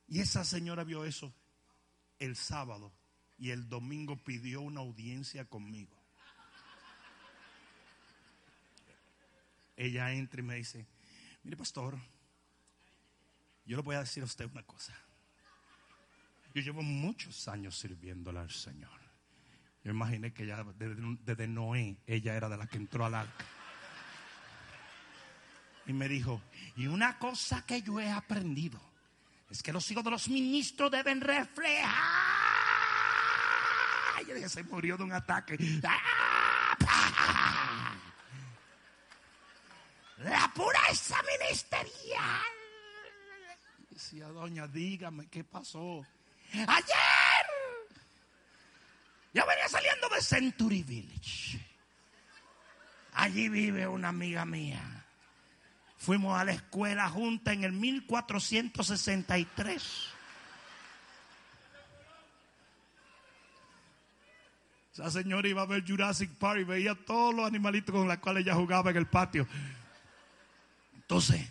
Y esa señora vio eso el sábado y el domingo pidió una audiencia conmigo. Ella entra y me dice, mire pastor, yo le voy a decir a usted una cosa. Yo llevo muchos años sirviéndole al Señor. Yo imaginé que ya desde, Noé ella era de la que entró al arca. Y me dijo, y una cosa que yo he aprendido es que los hijos de los ministros deben reflejar se murió de un ataque. La pureza ministerial. Decía, doña, dígame qué pasó. Ayer yo venía saliendo de Century Village. Allí vive una amiga mía. Fuimos a la escuela junta en el 1463. Esa señora iba a ver Jurassic Park y veía todos los animalitos con los cuales ella jugaba en el patio. Entonces,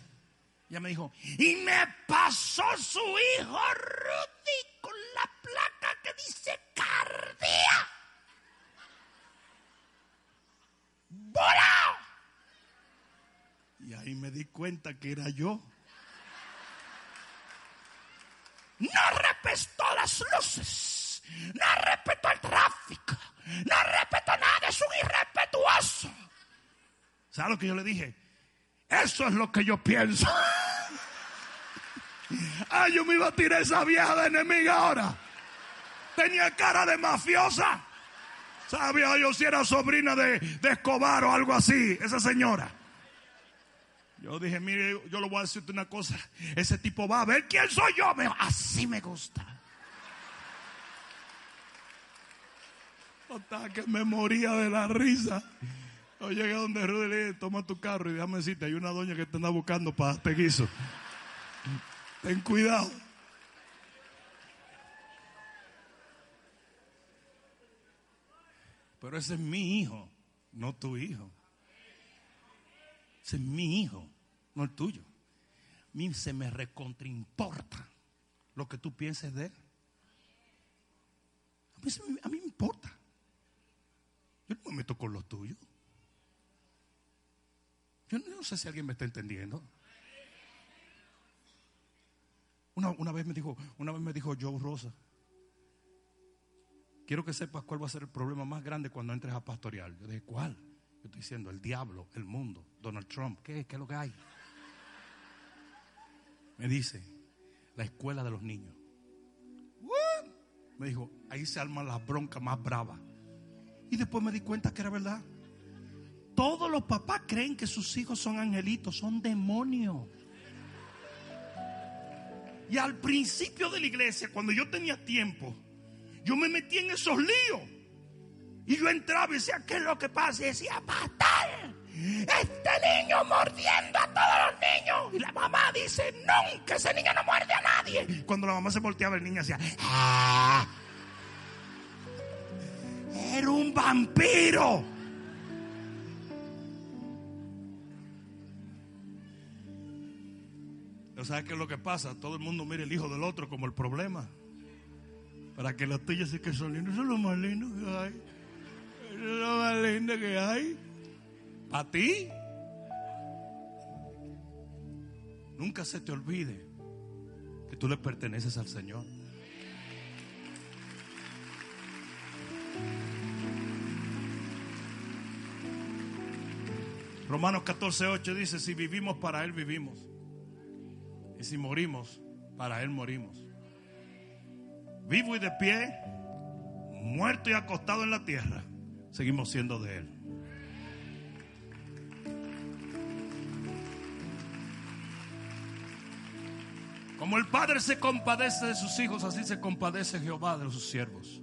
ella me dijo, y me pasó su hijo Rudy con la placa Cardia. ¡Volado! Y ahí me di cuenta que era yo. No respetó las luces, no respetó el tráfico, no respeto nada, es un irrespetuoso. ¿Sabes lo que yo le dije? Eso es lo que yo pienso. Ah, yo me iba a tirar esa vieja de enemiga ahora. Tenía cara de mafiosa. Sabía yo si era sobrina de, Escobar o algo así, esa señora. Yo dije, mire, yo le voy a decirte una cosa. Ese tipo va a ver quién soy yo. Así me gusta. que me moría de la risa. Yo llegué donde Rudy le dije, toma tu carro y déjame decirte, hay una doña que te anda buscando para darte guiso. Ten cuidado. Pero ese es mi hijo, no tu hijo. Ese es mi hijo, no el tuyo. A mí se me recontraimporta lo que tú pienses de él. A mí, me importa. Yo no me meto con los tuyos. Yo no sé si alguien me está entendiendo. Una, vez me dijo, una vez me dijo Joe Rosa, quiero que sepas cuál va a ser el problema más grande cuando entres a pastorear. Yo dije, ¿cuál? Yo estoy diciendo, el diablo, el mundo, Donald Trump, ¿qué, qué es lo que hay? Me dice, la escuela de los niños. Me dijo, ahí se arman las broncas más bravas. Y después me di cuenta que era verdad. Todos los papás creen que sus hijos son angelitos, son demonios. Y al principio de la iglesia, cuando yo tenía tiempo, yo me metí en esos líos. Y yo entraba y decía, ¿qué es lo que pasa? Y decía, pastor, este niño mordiendo a todos los niños. Y la mamá dice, nunca ese niño no muerde a nadie. Cuando la mamá se volteaba, el niño hacía, ¡Ah! Era un vampiro. ¿Sabes qué es lo que pasa? Todo el mundo mira el hijo del otro como el problema. Para que los tuyos sí que son lindos. Eso es lo más lindo que hay. Eso es lo más lindo que hay. ¿A ti? Nunca se te olvide que tú le perteneces al Señor. Romanos 14, 8 dice, si vivimos para Él vivimos. Y si morimos, para Él morimos. Vivo y de pie, muerto y acostado en la tierra, seguimos siendo de Él. Como el Padre se compadece de sus hijos, así se compadece Jehová de sus siervos.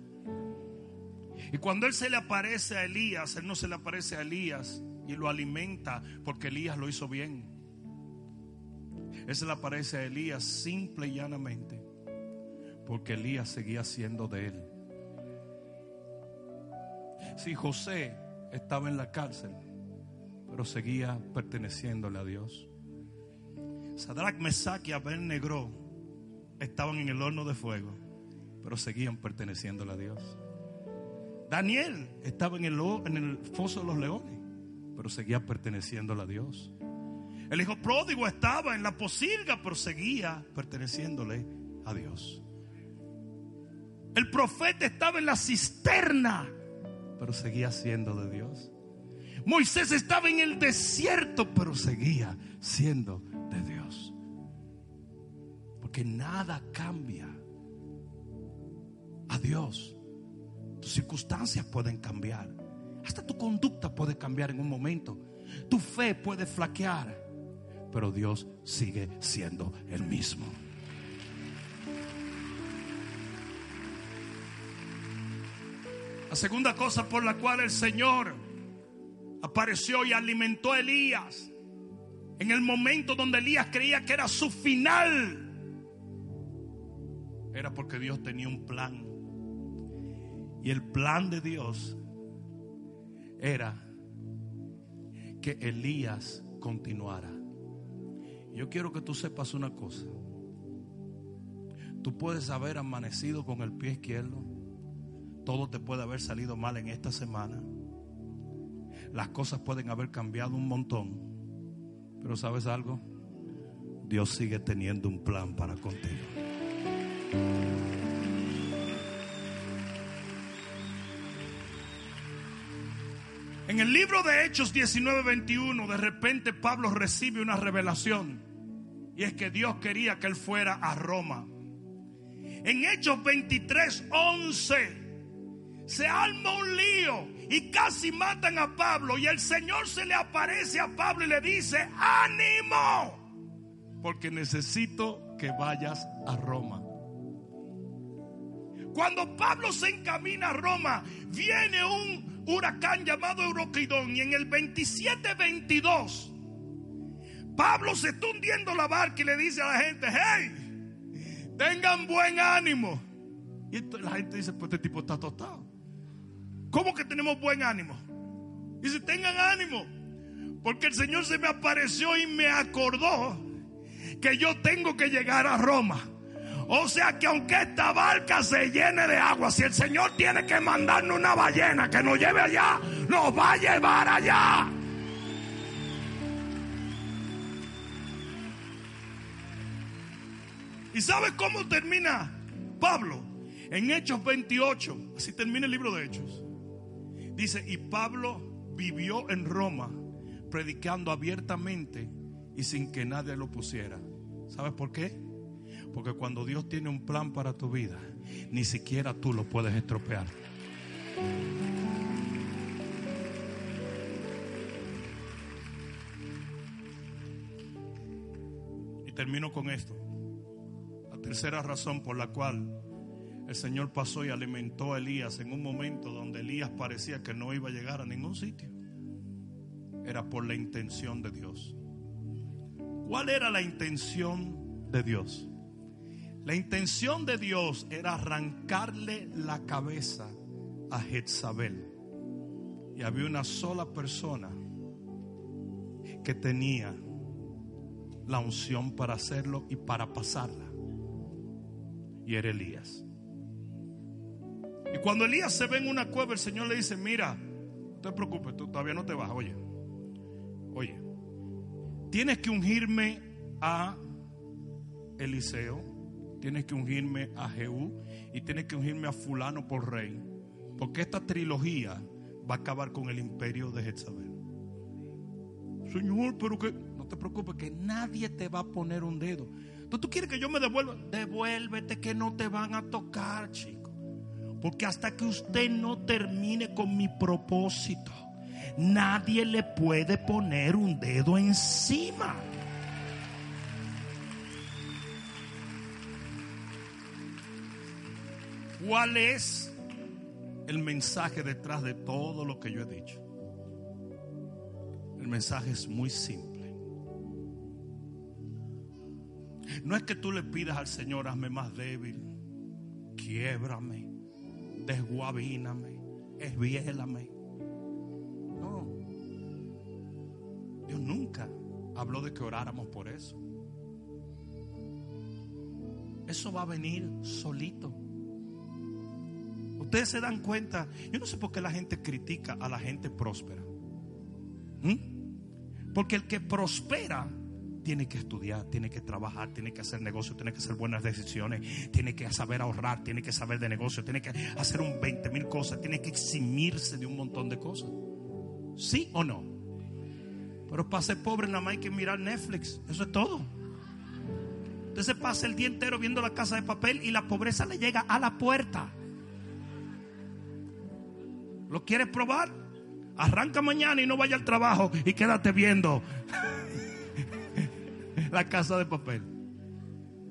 Y cuando Él se le aparece a Elías, Él no se le aparece a Elías y lo alimenta porque Elías lo hizo bien. Él se le aparece a Elías simple y llanamente porque Elías seguía siendo de él. Si José estaba en la cárcel, pero seguía perteneciéndole a Dios. Sadrach, Mesach y Abednego estaban en el horno de fuego, pero seguían perteneciéndole a Dios. Daniel estaba en el, en el foso de los leones pero seguía perteneciéndole a Dios. El hijo pródigo estaba en la posilga, pero seguía perteneciéndole a Dios. El profeta estaba en la cisterna, pero seguía siendo de Dios. Moisés estaba en el desierto, pero seguía siendo de Dios. Porque nada cambia a Dios. Tus circunstancias pueden cambiar hasta tu conducta puede cambiar en un momento. Tu fe puede flaquear. Pero Dios sigue siendo el mismo. La segunda cosa por la cual el Señor apareció y alimentó a Elías en el momento donde Elías creía que era su final, era porque Dios tenía un plan. Y el plan de Dios era que Elías continuara. Yo quiero que tú sepas una cosa. Tú puedes haber amanecido con el pie izquierdo. Todo te puede haber salido mal en esta semana. Las cosas pueden haber cambiado un montón. Pero ¿sabes algo? Dios sigue teniendo un plan para contigo. En el libro de Hechos 19:21, de repente Pablo recibe una revelación. Y es que Dios quería que él fuera a Roma. En Hechos 23:11 se arma un lío y casi matan a Pablo. Y el Señor se le aparece a Pablo y le dice, ánimo, porque necesito que vayas a Roma. Cuando Pablo se encamina a Roma, viene un huracán llamado Euroquidón y en el 27-22 Pablo se está hundiendo la barca y le dice a la gente, hey, tengan buen ánimo. Y la gente dice, pues este tipo está tostado. ¿Cómo que tenemos buen ánimo? Dice, tengan ánimo, porque el Señor se me apareció y me acordó que yo tengo que llegar a Roma. O sea que aunque esta barca se llene de agua, si el Señor tiene que mandarnos una ballena que nos lleve allá, nos va a llevar allá. ¿Y sabes cómo termina Pablo? En Hechos 28, así termina el libro de Hechos. Dice, y Pablo vivió en Roma predicando abiertamente y sin que nadie lo pusiera. ¿Sabes por qué? Porque cuando Dios tiene un plan para tu vida, ni siquiera tú lo puedes estropear. Y termino con esto. La tercera razón por la cual el Señor pasó y alimentó a Elías en un momento donde Elías parecía que no iba a llegar a ningún sitio. Era por la intención de Dios. ¿Cuál era la intención de Dios? La intención de Dios era arrancarle la cabeza a Jezabel. Y había una sola persona que tenía la unción para hacerlo y para pasarla. Y era Elías. Y cuando Elías se ve en una cueva, el Señor le dice, mira, no te preocupes, tú todavía no te vas, oye, oye, tienes que ungirme a Eliseo, tienes que ungirme a Jehú y tienes que ungirme a fulano por rey, porque esta trilogía va a acabar con el imperio de Jezabel. Señor, pero que no te preocupes, que nadie te va a poner un dedo. ¿Tú, tú quieres que yo me devuelva? Devuélvete que no te van a tocar, chico. Porque hasta que usted no termine con mi propósito, nadie le puede poner un dedo encima. ¿Cuál es el mensaje detrás de todo lo que yo he dicho? El mensaje es muy simple. No es que tú le pidas al Señor, hazme más débil, quiebrame, desguabíname, esbiélame. No. Dios nunca habló de que oráramos por eso. Eso va a venir solito. Ustedes se dan cuenta, yo no sé por qué la gente critica a la gente próspera. ¿Mm? Porque el que prospera tiene que estudiar, tiene que trabajar, tiene que hacer negocio, tiene que hacer buenas decisiones, tiene que saber ahorrar, tiene que saber de negocio, tiene que hacer un 20 mil cosas, tiene que eximirse de un montón de cosas. ¿Sí o no? Pero para ser pobre nada más hay que mirar Netflix, eso es todo. Usted se pasa el día entero viendo la casa de papel y la pobreza le llega a la puerta. ¿Lo quieres probar? Arranca mañana y no vaya al trabajo y quédate viendo la casa de papel.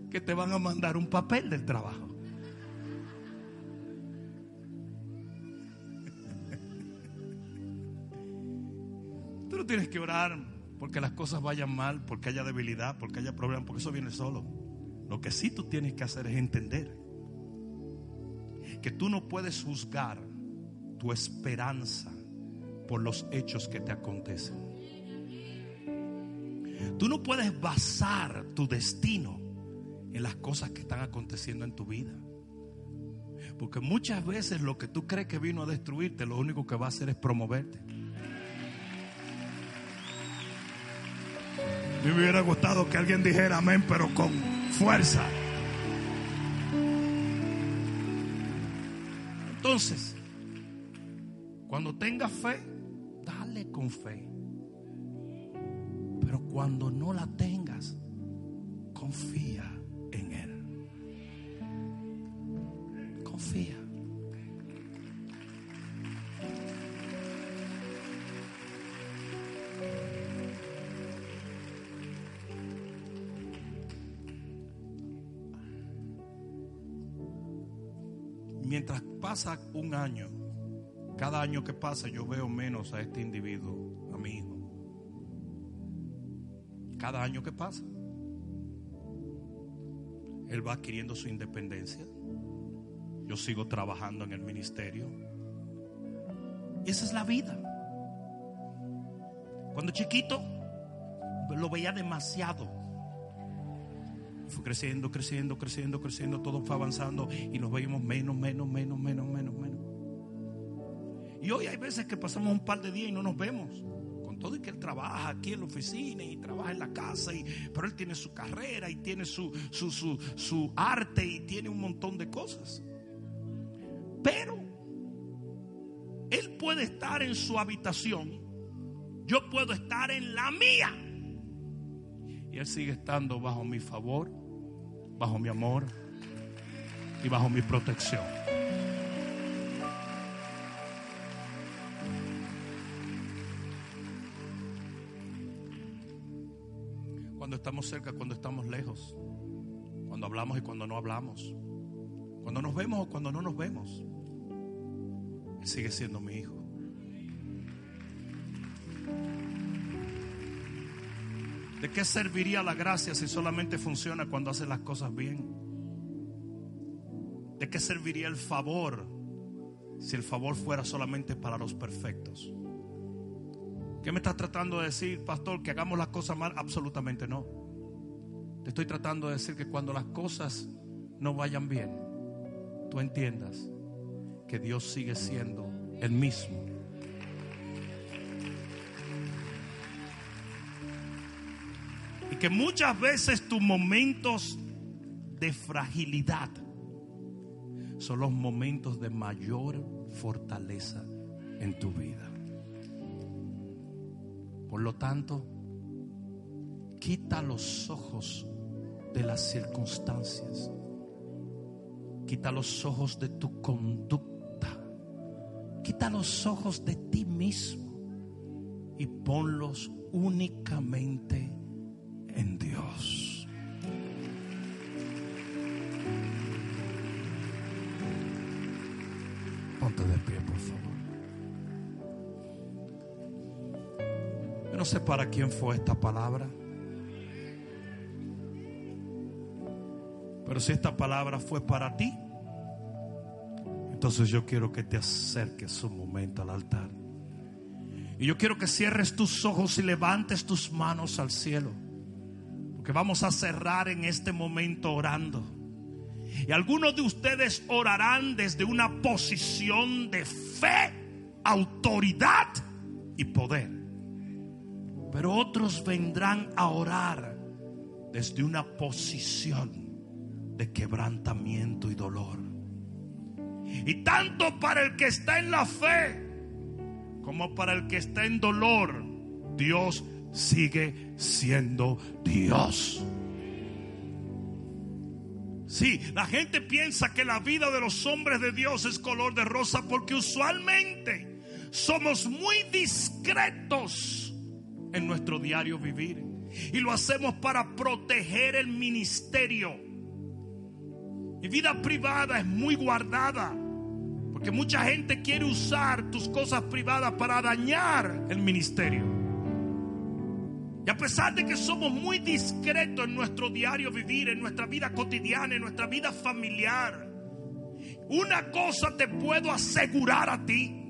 Que te van a mandar un papel del trabajo. Tú no tienes que orar porque las cosas vayan mal, porque haya debilidad, porque haya problemas, porque eso viene solo. Lo que sí tú tienes que hacer es entender que tú no puedes juzgar tu esperanza por los hechos que te acontecen. Tú no puedes basar tu destino en las cosas que están aconteciendo en tu vida. Porque muchas veces lo que tú crees que vino a destruirte, lo único que va a hacer es promoverte. Me hubiera gustado que alguien dijera amén, pero con fuerza. Entonces, cuando tengas fe, dale con fe. Cuando no la tengas, confía en Él. Confía. Mientras pasa un año, cada año que pasa yo veo menos a este individuo, a mi hijo. Cada año que pasa, él va adquiriendo su independencia. Yo sigo trabajando en el ministerio. Y esa es la vida. Cuando chiquito, lo veía demasiado. Fue creciendo, creciendo, creciendo, creciendo. Todo fue avanzando y nos veíamos menos, menos, menos, menos, menos, menos. Y hoy hay veces que pasamos un par de días y no nos vemos. Todo y que él trabaja aquí en la oficina y trabaja en la casa, y, pero él tiene su carrera y tiene su, su, su, su arte y tiene un montón de cosas. Pero Él puede estar en su habitación, yo puedo estar en la mía. Y Él sigue estando bajo mi favor, bajo mi amor y bajo mi protección. Cerca, cuando estamos lejos, cuando hablamos y cuando no hablamos, cuando nos vemos o cuando no nos vemos, Él sigue siendo mi hijo. ¿De qué serviría la gracia si solamente funciona cuando hace las cosas bien? ¿De qué serviría el favor si el favor fuera solamente para los perfectos? ¿Qué me estás tratando de decir, pastor? Que hagamos las cosas mal. Absolutamente no. Estoy tratando de decir que cuando las cosas no vayan bien, tú entiendas que Dios sigue siendo el mismo. Y que muchas veces tus momentos de fragilidad son los momentos de mayor fortaleza en tu vida. Por lo tanto, quita los ojos de las circunstancias. Quita los ojos de tu conducta. Quita los ojos de ti mismo y ponlos únicamente en Dios. Ponte de pie, por favor. Yo no sé para quién fue esta palabra. Pero si esta palabra fue para ti, entonces yo quiero que te acerques un momento al altar. Y yo quiero que cierres tus ojos y levantes tus manos al cielo. Porque vamos a cerrar en este momento orando. Y algunos de ustedes orarán desde una posición de fe, autoridad y poder. Pero otros vendrán a orar desde una posición de quebrantamiento y dolor. Y tanto para el que está en la fe como para el que está en dolor, Dios sigue siendo Dios. Sí, la gente piensa que la vida de los hombres de Dios es color de rosa porque usualmente somos muy discretos en nuestro diario vivir. Y lo hacemos para proteger el ministerio. Mi vida privada es muy guardada. Porque mucha gente quiere usar tus cosas privadas para dañar el ministerio. Y a pesar de que somos muy discretos en nuestro diario vivir, en nuestra vida cotidiana, en nuestra vida familiar, una cosa te puedo asegurar a ti.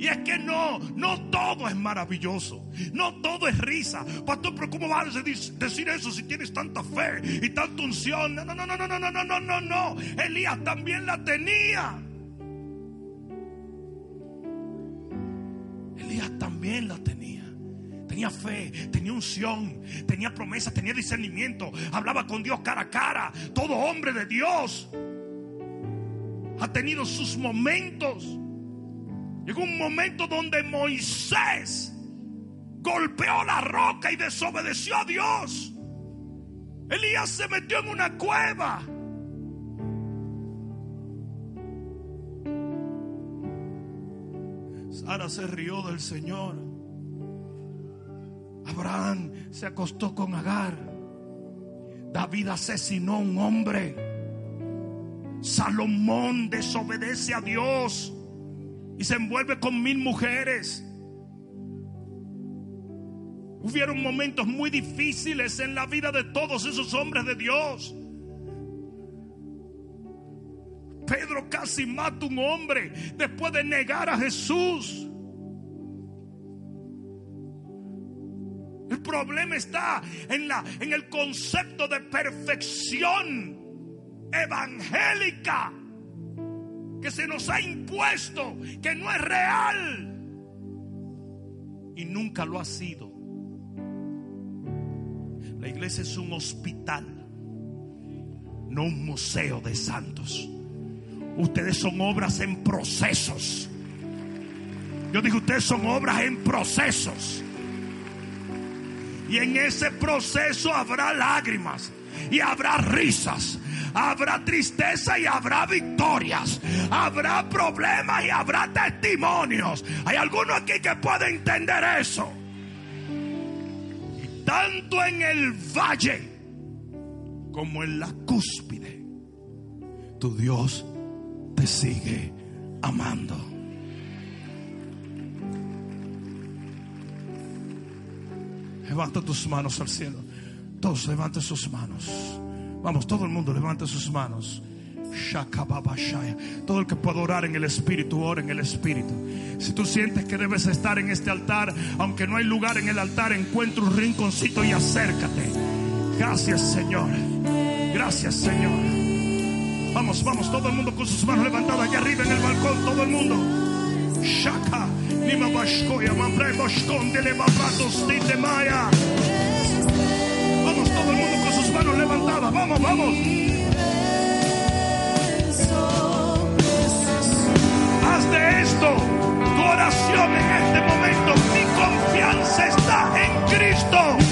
Y es que no, no todo es maravilloso. No todo es risa. Pastor, pero ¿cómo vas a decir eso si tienes tanta fe y tanta unción? No, no, no, no, no, no, no, no, no, no. Elías también la tenía. Elías también la tenía. Tenía fe, tenía unción, tenía promesa, tenía discernimiento. Hablaba con Dios cara a cara. Todo hombre de Dios ha tenido sus momentos. Llegó un momento donde Moisés golpeó la roca y desobedeció a Dios. Elías se metió en una cueva. Sara se rió del Señor. Abraham se acostó con Agar. David asesinó a un hombre. Salomón desobedece a Dios y se envuelve con mil mujeres. Hubieron momentos muy difíciles en la vida de todos esos hombres de Dios. Pedro casi mata a un hombre después de negar a Jesús. El problema está en, la, en el concepto de perfección evangélica que se nos ha impuesto, que no es real y nunca lo ha sido. La iglesia es un hospital, no un museo de santos. Ustedes son obras en procesos. Yo dije, ustedes son obras en procesos. Y en ese proceso habrá lágrimas y habrá risas. Habrá tristeza y habrá victorias. Habrá problemas y habrá testimonios. Hay alguno aquí que puede entender eso. Y tanto en el valle como en la cúspide, tu Dios te sigue amando. Levanta tus manos al cielo. Todos levanten sus manos. Vamos, todo el mundo levante sus manos. Todo el que pueda orar en el Espíritu, ora en el Espíritu. Si tú sientes que debes estar en este altar, aunque no hay lugar en el altar, encuentra un rinconcito y acércate. Gracias, Señor. Gracias, Señor. Vamos, vamos, todo el mundo con sus manos levantadas allá arriba en el balcón, todo el mundo. Shaka, Nima Bashkoya, Mambre Boshkon, Dele Babatos, Maya. Sus manos levantadas. Vamos, vamos. Haz de esto tu oración en este momento. Mi confianza está en Cristo.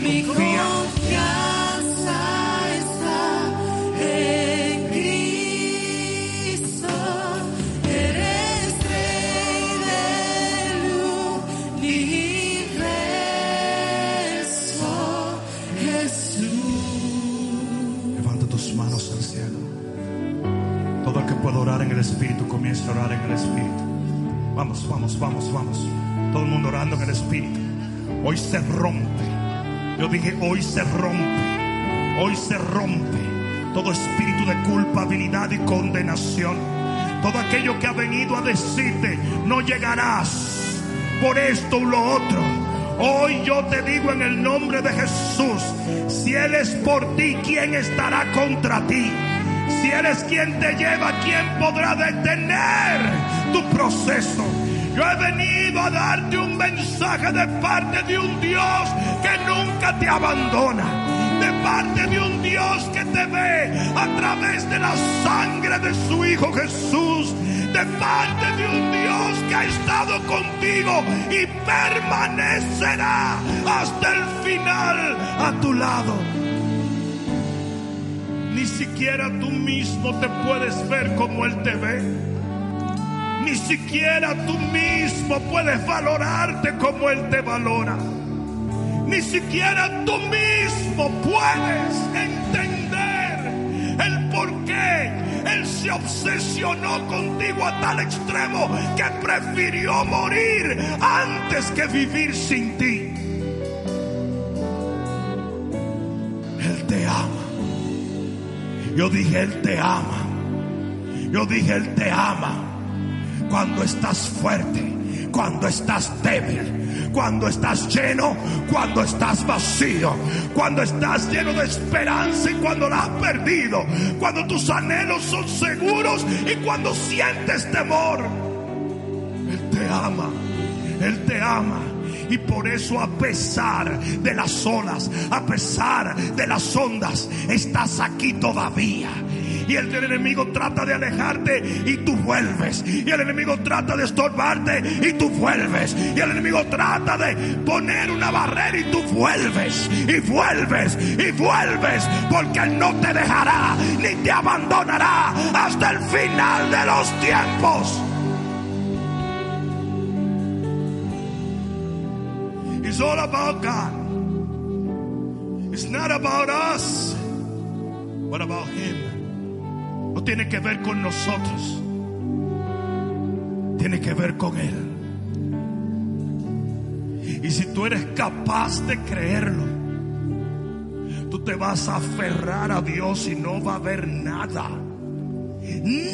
Confía, confía. Levanta tus manos al cielo. Todo el que pueda orar en el Espíritu, comienza a orar en el Espíritu. Vamos, vamos, vamos, vamos. Todo el mundo orando en el Espíritu. Hoy se rompe. Yo dije, hoy se rompe. Hoy se rompe todo espíritu de culpabilidad y condenación. Todo aquello que ha venido a decirte, no llegarás por esto o lo otro. Hoy yo te digo en el nombre de Jesús, si Él es por ti, ¿quién estará contra ti? Si Él es quien te lleva, ¿quién podrá detener tu proceso? Yo he venido a darte un mensaje de parte de un Dios que nunca te abandona. De parte de un Dios que te ve a través de la sangre de su Hijo Jesús. De parte de un Dios que ha estado contigo y permanecerá hasta el final a tu lado. Ni siquiera tú mismo te puedes ver como Él te ve. Ni siquiera tú mismo puedes valorarte como Él te valora. Ni siquiera tú mismo puedes entender el por qué Él se obsesionó contigo a tal extremo que prefirió morir antes que vivir sin ti. Él te ama. Yo dije, Él te ama. Yo dije, Él te ama cuando estás fuerte, cuando estás débil, cuando estás lleno, cuando estás vacío, cuando estás lleno de esperanza y cuando la has perdido, cuando tus anhelos son seguros y cuando sientes temor. Él te ama, Él te ama. Y por eso a pesar de las olas, a pesar de las ondas, estás aquí todavía. Y el enemigo trata de alejarte y tú vuelves. Y el enemigo trata de estorbarte y tú vuelves. Y el enemigo trata de poner una barrera y tú vuelves. Y vuelves y vuelves. Porque Él no te dejará ni te abandonará hasta el final de los tiempos. It's all about God. It's not about us, but about Him. Tiene que ver con nosotros. Tiene que ver con Él. Y si tú eres capaz de creerlo, tú te vas a aferrar a Dios y no va a haber nada.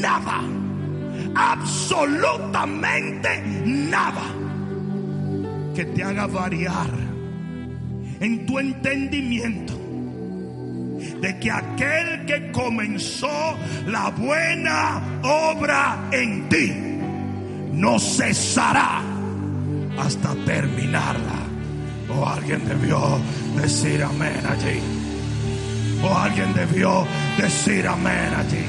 Nada. Absolutamente nada que te haga variar en tu entendimiento de que aquel que comenzó la buena obra en ti no cesará hasta terminarla. O alguien debió decir amén allí. O alguien debió decir amén allí.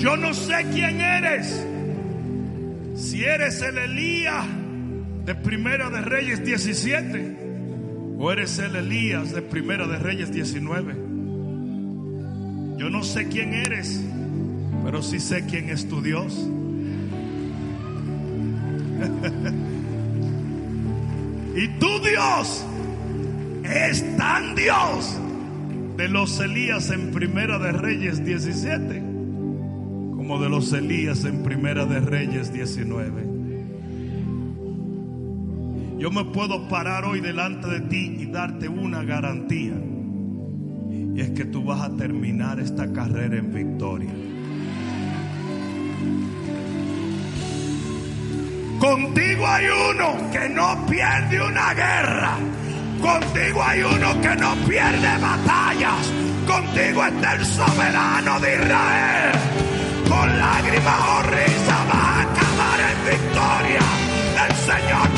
Yo no sé quién eres. Si eres el Elías de Primera de Reyes 17 o eres el Elías de Primera de Reyes 19. Yo no sé quién eres, pero sí sé quién es tu Dios. y tu Dios es tan Dios de los Elías en Primera de Reyes 17 como de los Elías en Primera de Reyes 19. Yo me puedo parar hoy delante de ti y darte una garantía. Y es que tú vas a terminar esta carrera en victoria. Contigo hay uno que no pierde una guerra. Contigo hay uno que no pierde batallas. Contigo está el soberano de Israel. Con lágrimas o risa va a acabar en victoria. El Señor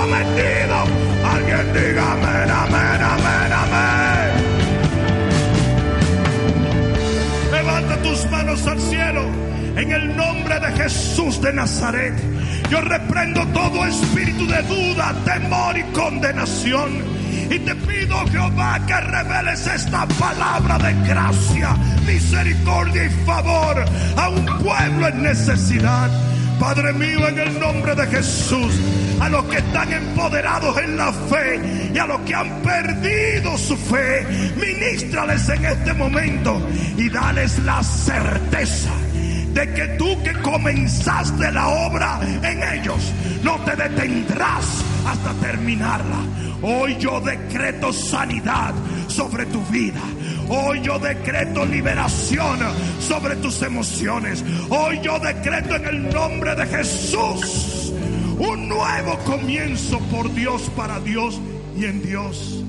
lo prometido. Alguien diga amén, amén, amén, amén. Levanta tus manos al cielo en el nombre de Jesús de Nazaret. Yo reprendo todo espíritu de duda, temor y condenación. Y te pido, Jehová, que reveles esta palabra de gracia, misericordia y favor a un pueblo en necesidad. Padre mío, en el nombre de Jesús, a los que están empoderados en la fe y a los que han perdido su fe, ministrales en este momento y dales la certeza de que tú que comenzaste la obra en ellos, no te detendrás hasta terminarla. Hoy yo decreto sanidad sobre tu vida. Hoy yo decreto liberación sobre tus emociones. Hoy yo decreto en el nombre de Jesús un nuevo comienzo por Dios, para Dios y en Dios.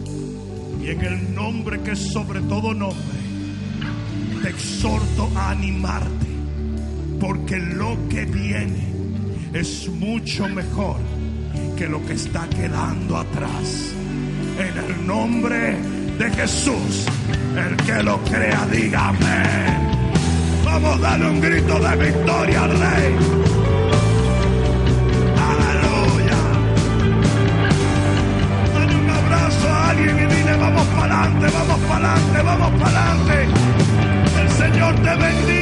Y en el nombre que es sobre todo nombre, te exhorto a animarte porque lo que viene es mucho mejor que lo que está quedando atrás. En el nombre de Jesús, el que lo crea, diga amén. Vamos a darle un grito de victoria al Rey. Aleluya. Dale un abrazo a alguien y dile, vamos para adelante, vamos para adelante, vamos para adelante. El Señor te bendiga.